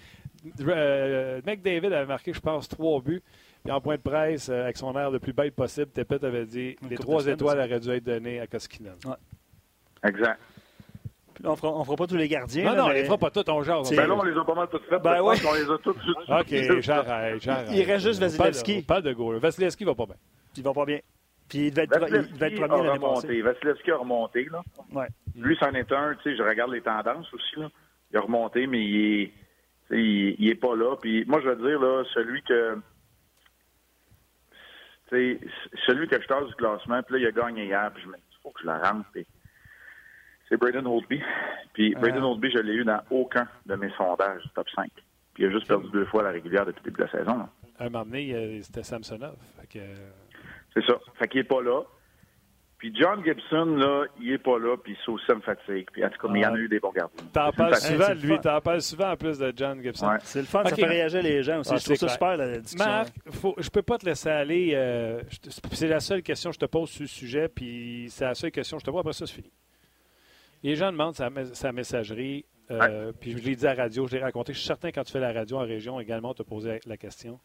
A: Euh, McDavid avait marqué, je pense, trois buts. Puis en point de presse, euh, avec son air le plus bête possible, Tepet avait dit les trois étoiles auraient dû être données à Koskinen.
G: Ouais. Exact.
B: on fera, fera pas tous les gardiens.
A: Non, non, on ne les fera pas tous, on genre.
G: Ben là, on les a pas mal toutes faites. Ben ouais. On les a toutes.
A: OK, j'arrête, j'arrête.
B: Il reste juste Vasilevski.
A: Pas de goal. Vasilevski va pas bien.
B: Il va pas bien. Puis il devait être, il devait être premier l'année passée.
G: Vasilevski a remonté. Là.
B: Ouais.
G: Lui, c'en est un. Tu sais, je regarde les tendances aussi. Là. Il a remonté, mais il est, il, il est pas là. Puis moi, je veux dire, là, celui que sais, celui que je tasse du classement, puis là, il a gagné hier, puis je me dis, il faut que je la rentre. C'est Braden Holtby. Puis ah. Braden Holtby, je l'ai eu dans aucun de mes sondages top 5. Puis il a juste perdu deux fois la régulière depuis le début de la saison. Là.
A: Un moment donné, c'était Samsonov. Que...
G: C'est ça. Fait qu'il n'est pas là. Puis John Gibson, là, il est pas là, puis ça aussi, me fatigue. Puis en tout cas, mais il y en a eu des bons gardiens.
A: T'en parles souvent, lui, t'en parles souvent en plus de John Gibson.
B: Ouais. C'est le fun, ça fait réagir les gens aussi. Ah, je trouve ça super, la discussion.
A: Marc, faut, je peux pas te laisser aller. Euh, c'est la seule question que je te pose sur le sujet, puis c'est la seule question que je te pose. Après ça, c'est fini. Les gens demandent sa, sa messagerie. Euh, puis je l'ai dit à la radio, je l'ai raconté. Je suis certain quand tu fais la radio en région également, te posé la question.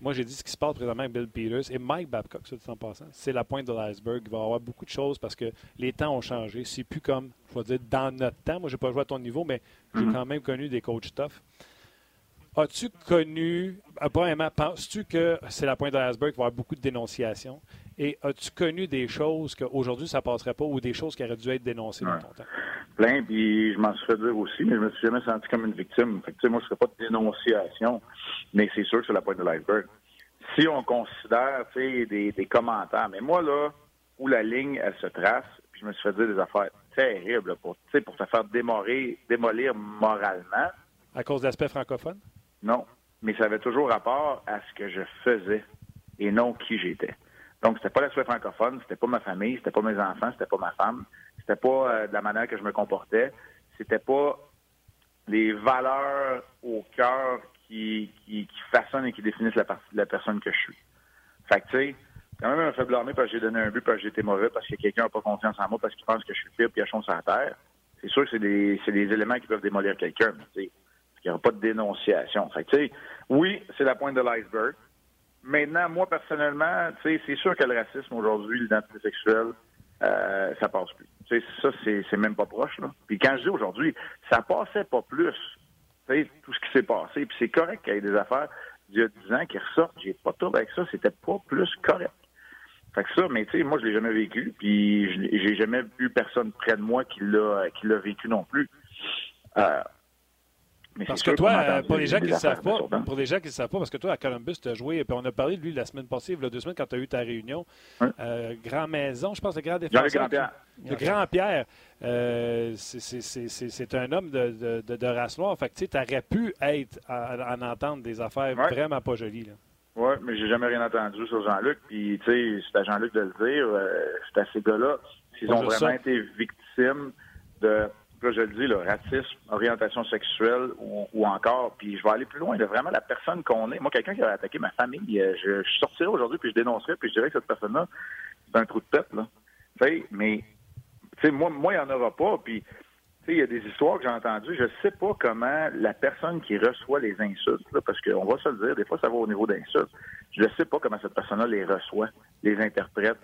A: Moi, j'ai dit ce qui se passe présentement avec Bill Peters et Mike Babcock, ça, en passant. C'est la pointe de l'iceberg. Il va y avoir beaucoup de choses parce que les temps ont changé. C'est plus comme, je vais dire, dans notre temps. Moi, je n'ai pas joué à ton niveau, mais j'ai mm-hmm. quand même connu des coachs tough. As-tu connu, premièrement, penses-tu que c'est la pointe de l'iceberg qui va y avoir beaucoup de dénonciations? Et as-tu connu des choses qu'aujourd'hui, ça ne passerait pas ou des choses qui auraient dû être dénoncées dans ton temps?
G: Plein, puis je m'en suis fait dire aussi, mais je me suis jamais senti comme une victime. Fait que, moi, je ne serais pas de dénonciation, mais c'est sûr que c'est la pointe de l'iceberg. Si on considère des, des commentaires, mais moi, là, où la ligne, elle se trace, puis je me suis fait dire des affaires terribles pour, pour te faire démolir, démolir moralement.
A: À cause de l'aspect francophone?
G: Non. mais ça avait toujours rapport à ce que je faisais et non qui j'étais. Donc, c'était pas la souhait francophone, c'était pas ma famille, c'était pas mes enfants, c'était pas ma femme, c'était pas euh, de la manière que je me comportais, c'était pas les valeurs au cœur qui, qui, qui, façonnent et qui définissent la, partie, la personne que je suis. Fait que, tu sais, quand même un fait blâmer parce que j'ai donné un but, parce que été mauvais, parce que quelqu'un n'a pas confiance en moi, parce qu'il pense que je suis pire, puis il a sur la terre. C'est sûr que c'est des, c'est des éléments qui peuvent démolir quelqu'un, mais tu sais, il n'y aura pas de dénonciation. Fait que, tu sais, oui, c'est la pointe de l'iceberg. Maintenant, moi, personnellement, c'est sûr que le racisme aujourd'hui, l'identité sexuelle, euh, ça passe plus. Tu sais, ça, c'est, même pas proche, là. Puis quand je dis aujourd'hui, ça passait pas plus. Tout ce qui s'est passé. Puis c'est correct qu'il y ait des affaires d'il y a 10 ans qui ressortent. J'ai pas tout avec ça. C'était pas plus correct. Fait que ça, mais tu sais, moi, je l'ai jamais vécu, puis j'ai jamais vu personne près de moi qui l'a qui l'a vécu non plus. Euh,
A: parce que toi, euh, pour les gens qui ne savent pas, pour les gens qui savent pas, parce que toi, à Columbus, tu as joué, puis on a parlé de lui la semaine passée, il y a deux semaines, quand tu as eu ta réunion. Euh, grand Maison, je pense, le grand défenseur.
G: Le Grand-Pierre.
A: Le Grand-Pierre. Euh, c'est un homme de, de, de, race noire. Fait que tu aurais pu être en entendre des affaires vraiment pas jolies.
G: Oui, mais j'ai jamais rien entendu sur Jean-Luc. Puis, tu sais, c'est à Jean-Luc de le dire. c'est à ces gars-là. S'ils ont vraiment été victimes de là, je le dis, le racisme, orientation sexuelle ou, encore, puis je vais aller plus loin, là, vraiment la personne qu'on est. Moi, quelqu'un qui a attaqué ma famille, euh, je, sortirais aujourd'hui puis je dénoncerais puis je dirais que cette personne-là, c'est un trou de tête, là. mais, moi, moi, il n'y en aura pas, puis, il y a des histoires que j'ai entendues. Je sais pas comment la personne qui reçoit les insultes, là, parce qu'on va se le dire, des fois, ça va au niveau d'insultes. Je ne sais pas comment cette personne-là les reçoit, les interprète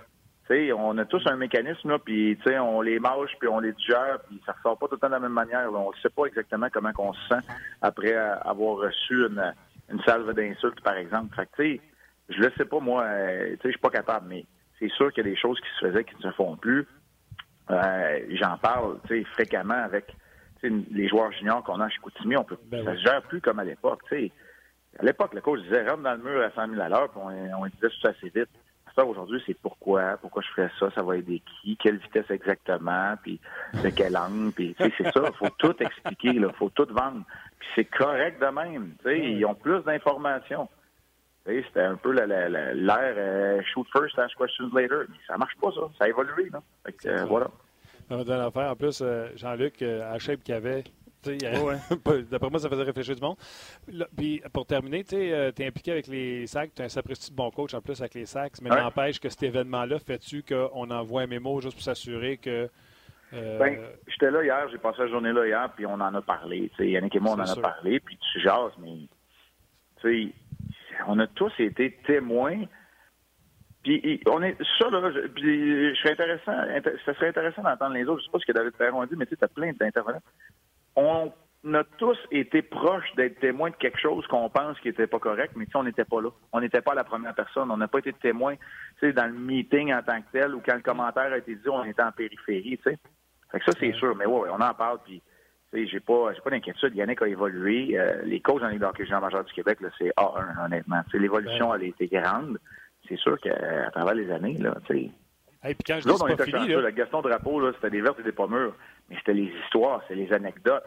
G: on a tous un mécanisme, là, puis on les mâche, puis on les digère, puis ça ressort pas tout le temps de la même manière. On ne sait pas exactement comment on se sent après avoir reçu une, une salve d'insultes, par exemple. Fait que, je le sais pas, moi, euh, je suis pas capable, mais c'est sûr qu'il y a des choses qui se faisaient qui ne se font plus. Euh, j'en parle fréquemment avec les joueurs juniors qu'on a chez Coutimi. On peut, ben ça se gère plus comme à l'époque. À l'époque, le coach disait rentre dans le mur à 100 000 à l'heure, puis on, on disait tout assez vite aujourd'hui, c'est pourquoi, pourquoi je fais ça, ça va aider qui, quelle vitesse exactement, puis de quel angle, puis c'est ça, il faut tout expliquer, il faut tout vendre. Puis c'est correct de même, ils ont plus d'informations. C'était un peu l'air euh, shoot first, ask questions later. Ça marche pas, ça. Ça a évolué, là. Fait que, euh, voilà.
A: En plus, euh, Jean-Luc, à Shape qu'il avait D'après moi, ça faisait réfléchir du monde. puis pour terminer, tu es euh, impliqué avec les sacs, tu as un sapristi de bon coach en plus avec les sacs, mais n'empêche que cet événement-là, fais-tu qu'on envoie un mémo juste pour s'assurer que.
G: Euh, ben, j'étais là hier, j'ai passé la journée là hier, puis on en a parlé. Yannick et moi, on en a parlé, puis tu jases, mais on a tous été témoins. Puis on est ça là, je, serais intéressant, ça serait intéressant d'entendre les autres. Je sais pas ce que David Perron a dit, mais tu as plein d'intervenants on a tous été proches d'être témoins de quelque chose qu'on pense qui n'était pas correct, mais on n'était pas là. On n'était pas la première personne. On n'a pas été témoin dans le meeting en tant que tel ou quand le commentaire a été dit, on était en périphérie. Fait que ça, c'est sûr. Mais ouais, on en parle. Puis, j'ai pas, j'ai pas d'inquiétude. Yannick a évolué. Euh, les coachs dans les hockey Jean majeur du Québec, c'est A1, honnêtement. l'évolution, elle a été grande. C'est sûr qu'à travers les années, là, tu
A: Hey, puis quand je dis on était fini,
G: là... Gaston Drapeau, là, c'était des vertes et des pommures. Mais c'était les histoires, c'est les anecdotes.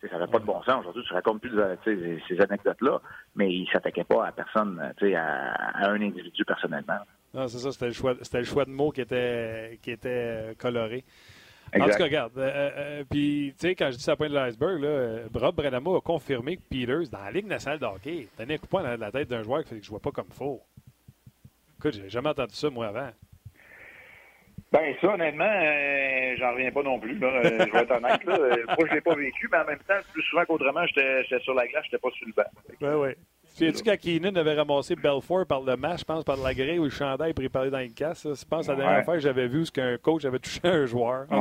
G: ça n'avait pas de bon sens. Aujourd'hui, tu racontes plus ces anecdotes-là, mais il ne s'attaquait pas à personne, à, un individu personnellement.
A: Non, c'est ça, c'était le, choix, le choix de mots qui était, qui était euh, coloré. En tout cas, regarde, euh, euh, puis, tu sais, quand je dis ça à point de l'iceberg, là, Rob Brenamo a confirmé que Peters, dans la Ligue nationale de hockey, tenait un coup de poing dans la tête d'un joueur qui je vois pas comme faux. Écoute, j'ai jamais entendu ça, moi, avant.
G: Ben ça, honnêtement, euh, j'en reviens pas non plus. Là. Euh, je vais être honnête. Là. Euh, moi, je l'ai pas vécu, mais en même temps, plus souvent qu'autrement, j'étais sur la glace, j'étais pas sur le banc.
A: Ben oui. Tu sais, quand Keenan avait ramassé Belfort par le match, je pense, par la grille ou le chandail parler dans une casse, je pense que la dernière fois que j'avais vu, ce qu'un coach avait touché un joueur.
G: Oui,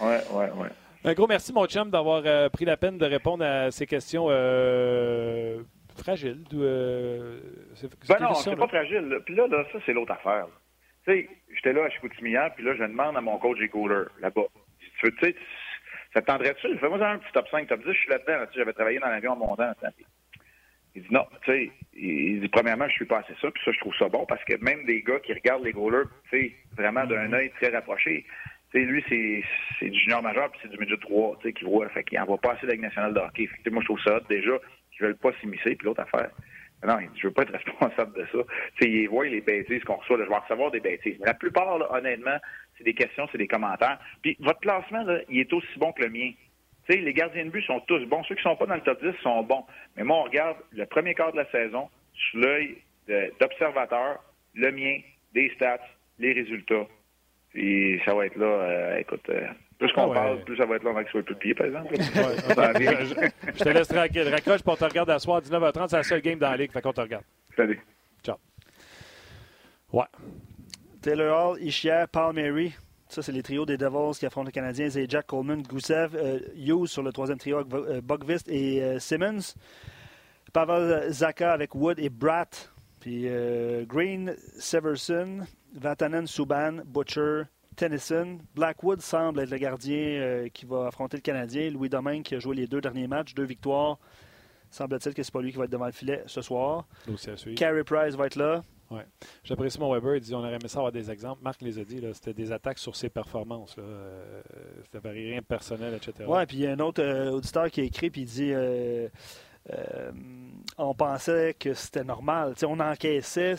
G: oui, oui. Ouais.
A: Un gros merci, mon chum, d'avoir pris la peine de répondre à ces questions fragiles.
G: ben non, c'est pas fragile. Puis là, là, ça, c'est l'autre affaire. Tu sais, j'étais là à Chicoutimi puis là, je demande à mon coach des coolers, là-bas. Tu veux, tu sais, ça tendrait-tu? Fais-moi un petit top 5, top 10, je suis là-dedans. J'avais travaillé dans l'avion en montant. Il dit non, tu sais, il dit premièrement, je suis pas assez ça, puis ça, je trouve ça bon parce que même des gars qui regardent les goalers, tu sais, vraiment d'un mm-hmm. œil très rapproché, tu sais, lui, c'est du junior majeur, puis c'est du midget 3, tu sais, qui voit, fait qu'il envoie pas assez de nationale de hockey. Fait moi, je trouve ça déjà, je veux pas s'immiscer, puis l'autre affaire. Non, je veux pas être responsable de ça. Tu sais, il voit les bêtises qu'on reçoit. je vais recevoir des bêtises. Mais la plupart, honnêtement, c'est des questions, c'est des commentaires. Puis votre classement, là, il est aussi bon que le mien. Tu sais, les gardiens de but sont tous bons. Ceux qui sont pas dans le top 10 sont bons. Mais moi, on regarde le premier quart de la saison sous l'œil d'observateur, le mien, des stats, les résultats. Puis ça va être là, euh, écoute, euh, plus qu'on ah parle, plus ça va être qu'il soit plus pied, par exemple.
A: je, te laisse tranquille. Raccroche pour te regarder à soir, 19h30, c'est la seule game dans la ligue, fait qu'on te regarde.
G: Salut.
A: Ciao. Ouais.
B: Taylor Hall, Ishia, Palmieri. Ça, c'est les trios des Devils qui affrontent les Canadiens. C'est Jack Coleman, Gusev, euh, Hughes sur le troisième trio avec euh, Bugvist et euh, Simmons. Pavel Zaka avec Wood et Bratt. Puis Green, Severson, Vatanen, Subban, Butcher, Tennyson. Blackwood semble être le gardien qui va affronter le Canadien. Louis Domingue qui a joué les deux derniers matchs, deux victoires. Semble-t-il que c'est pas lui qui va être devant le filet ce soir. Carey Price va être là.
A: Oui. J'apprécie mon Weber. Il dit on aurait aimé ça avoir des exemples. Marc les a dit. C'était des attaques sur ses performances. Là. Euh, c'était rien de personnel, etc.
B: Oui, puis il y a un autre euh, auditeur qui a écrit puis il dit euh, on pensait que c'était normal. on encaissait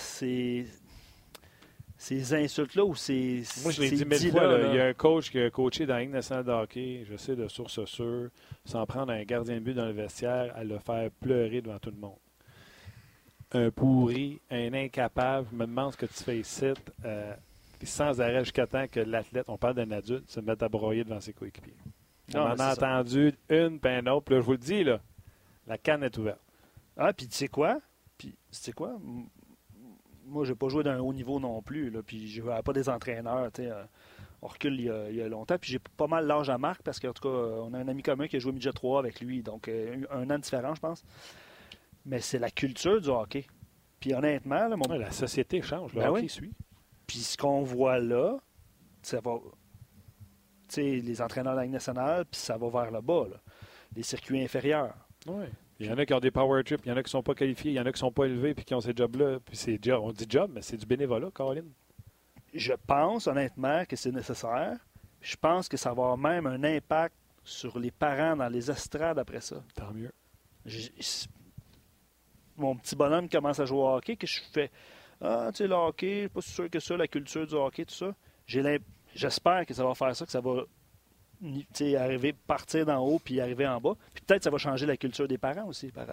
B: ces insultes-là ou ces.
A: Moi, je l'ai dit mille fois. il y a un coach qui a coaché dans la Ligue nationale de hockey, je sais de source sûre, sans prendre un gardien de but dans le vestiaire, à le faire pleurer devant tout le monde un pourri, un incapable, me demande ce que tu fais ici, euh, sans arrêt jusqu'à temps que l'athlète, on parle d'un adulte, se mette à broyer devant ses coéquipiers. on en a entendu une, puis une autre. Puis là, je vous le dis, là, la canne est ouverte.
B: Ah, puis tu sais quoi? Puis, tu sais quoi? Moi, j'ai pas joué d'un haut niveau non plus. Là, puis, je n'avais pas des entraîneurs. Euh, on recule il y, a, longtemps. Puis, j'ai pas mal l'âge à Marc parce qu'en tout cas, on a un ami commun qui a joué midget 3 avec lui. Donc, euh, un an différent, je pense mais c'est la culture du hockey. Puis honnêtement, là, mon...
A: la société change, le ben hockey suit.
B: Puis ce qu'on voit là, ça va. Tu sais, les entraîneurs de la Ligue nationale, puis ça va vers le bas, là. les circuits inférieurs.
A: Oui. Il y en a qui ont des power trips, il y en a qui ne sont pas qualifiés, il y en a qui ne sont pas élevés puis qui ont ces jobs-là. Puis c'est on dit job, mais c'est du bénévolat, Caroline.
B: Je pense honnêtement que c'est nécessaire. Je pense que ça va avoir même un impact sur les parents dans les estrades après ça.
A: Tant mieux
B: mon petit bonhomme commence à jouer au hockey, que je fais? Ah, tu sais, le hockey, je suis pas sûr que ça, la culture du hockey, tout ça. J'espère que ça va faire ça, que ça va arriver, partir d'en haut puis arriver en bas. Puis peut-être ça va changer la culture des parents aussi par,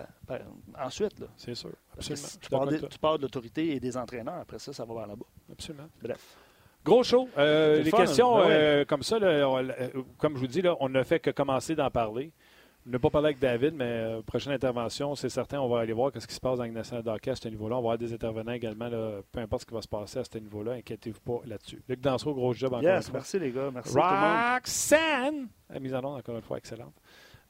B: ensuite.
A: C'est sûr.
B: Absolument. Tu parles, de, tu parles, de, l'autorité et des entraîneurs. Après ça, ça va vers là-bas.
A: Absolument.
B: Bref.
A: Gros show. Euh, les questions ben euh, comme ça, comme je vous dis, là, on ne fait que commencer d'en parler. N'a pas parlé avec David, mais euh, prochaine intervention, c'est certain, on va aller voir ce qui se passe dans le national d'hockey à ce niveau-là. On va avoir des intervenants également, peu importe ce qui va se passer à ce niveau-là. Inquiétez-vous pas là-dessus. Luc Dansereau, gros job encore
B: yes,
A: une
B: fois. Merci les gars. Merci
A: Roxanne! La mise en onde, encore une fois, excellente.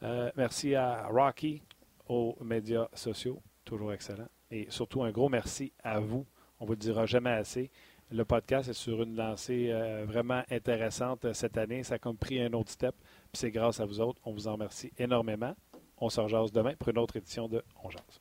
A: Euh, merci à Rocky, aux médias sociaux, toujours excellent. Et surtout, un gros merci à vous. On ne vous le dira jamais assez. Le podcast est sur une lancée euh, vraiment intéressante cette année. Ça a comme pris un autre step c'est grâce à vous autres. On vous en remercie énormément. On se rejase demain pour une autre édition de On Jase.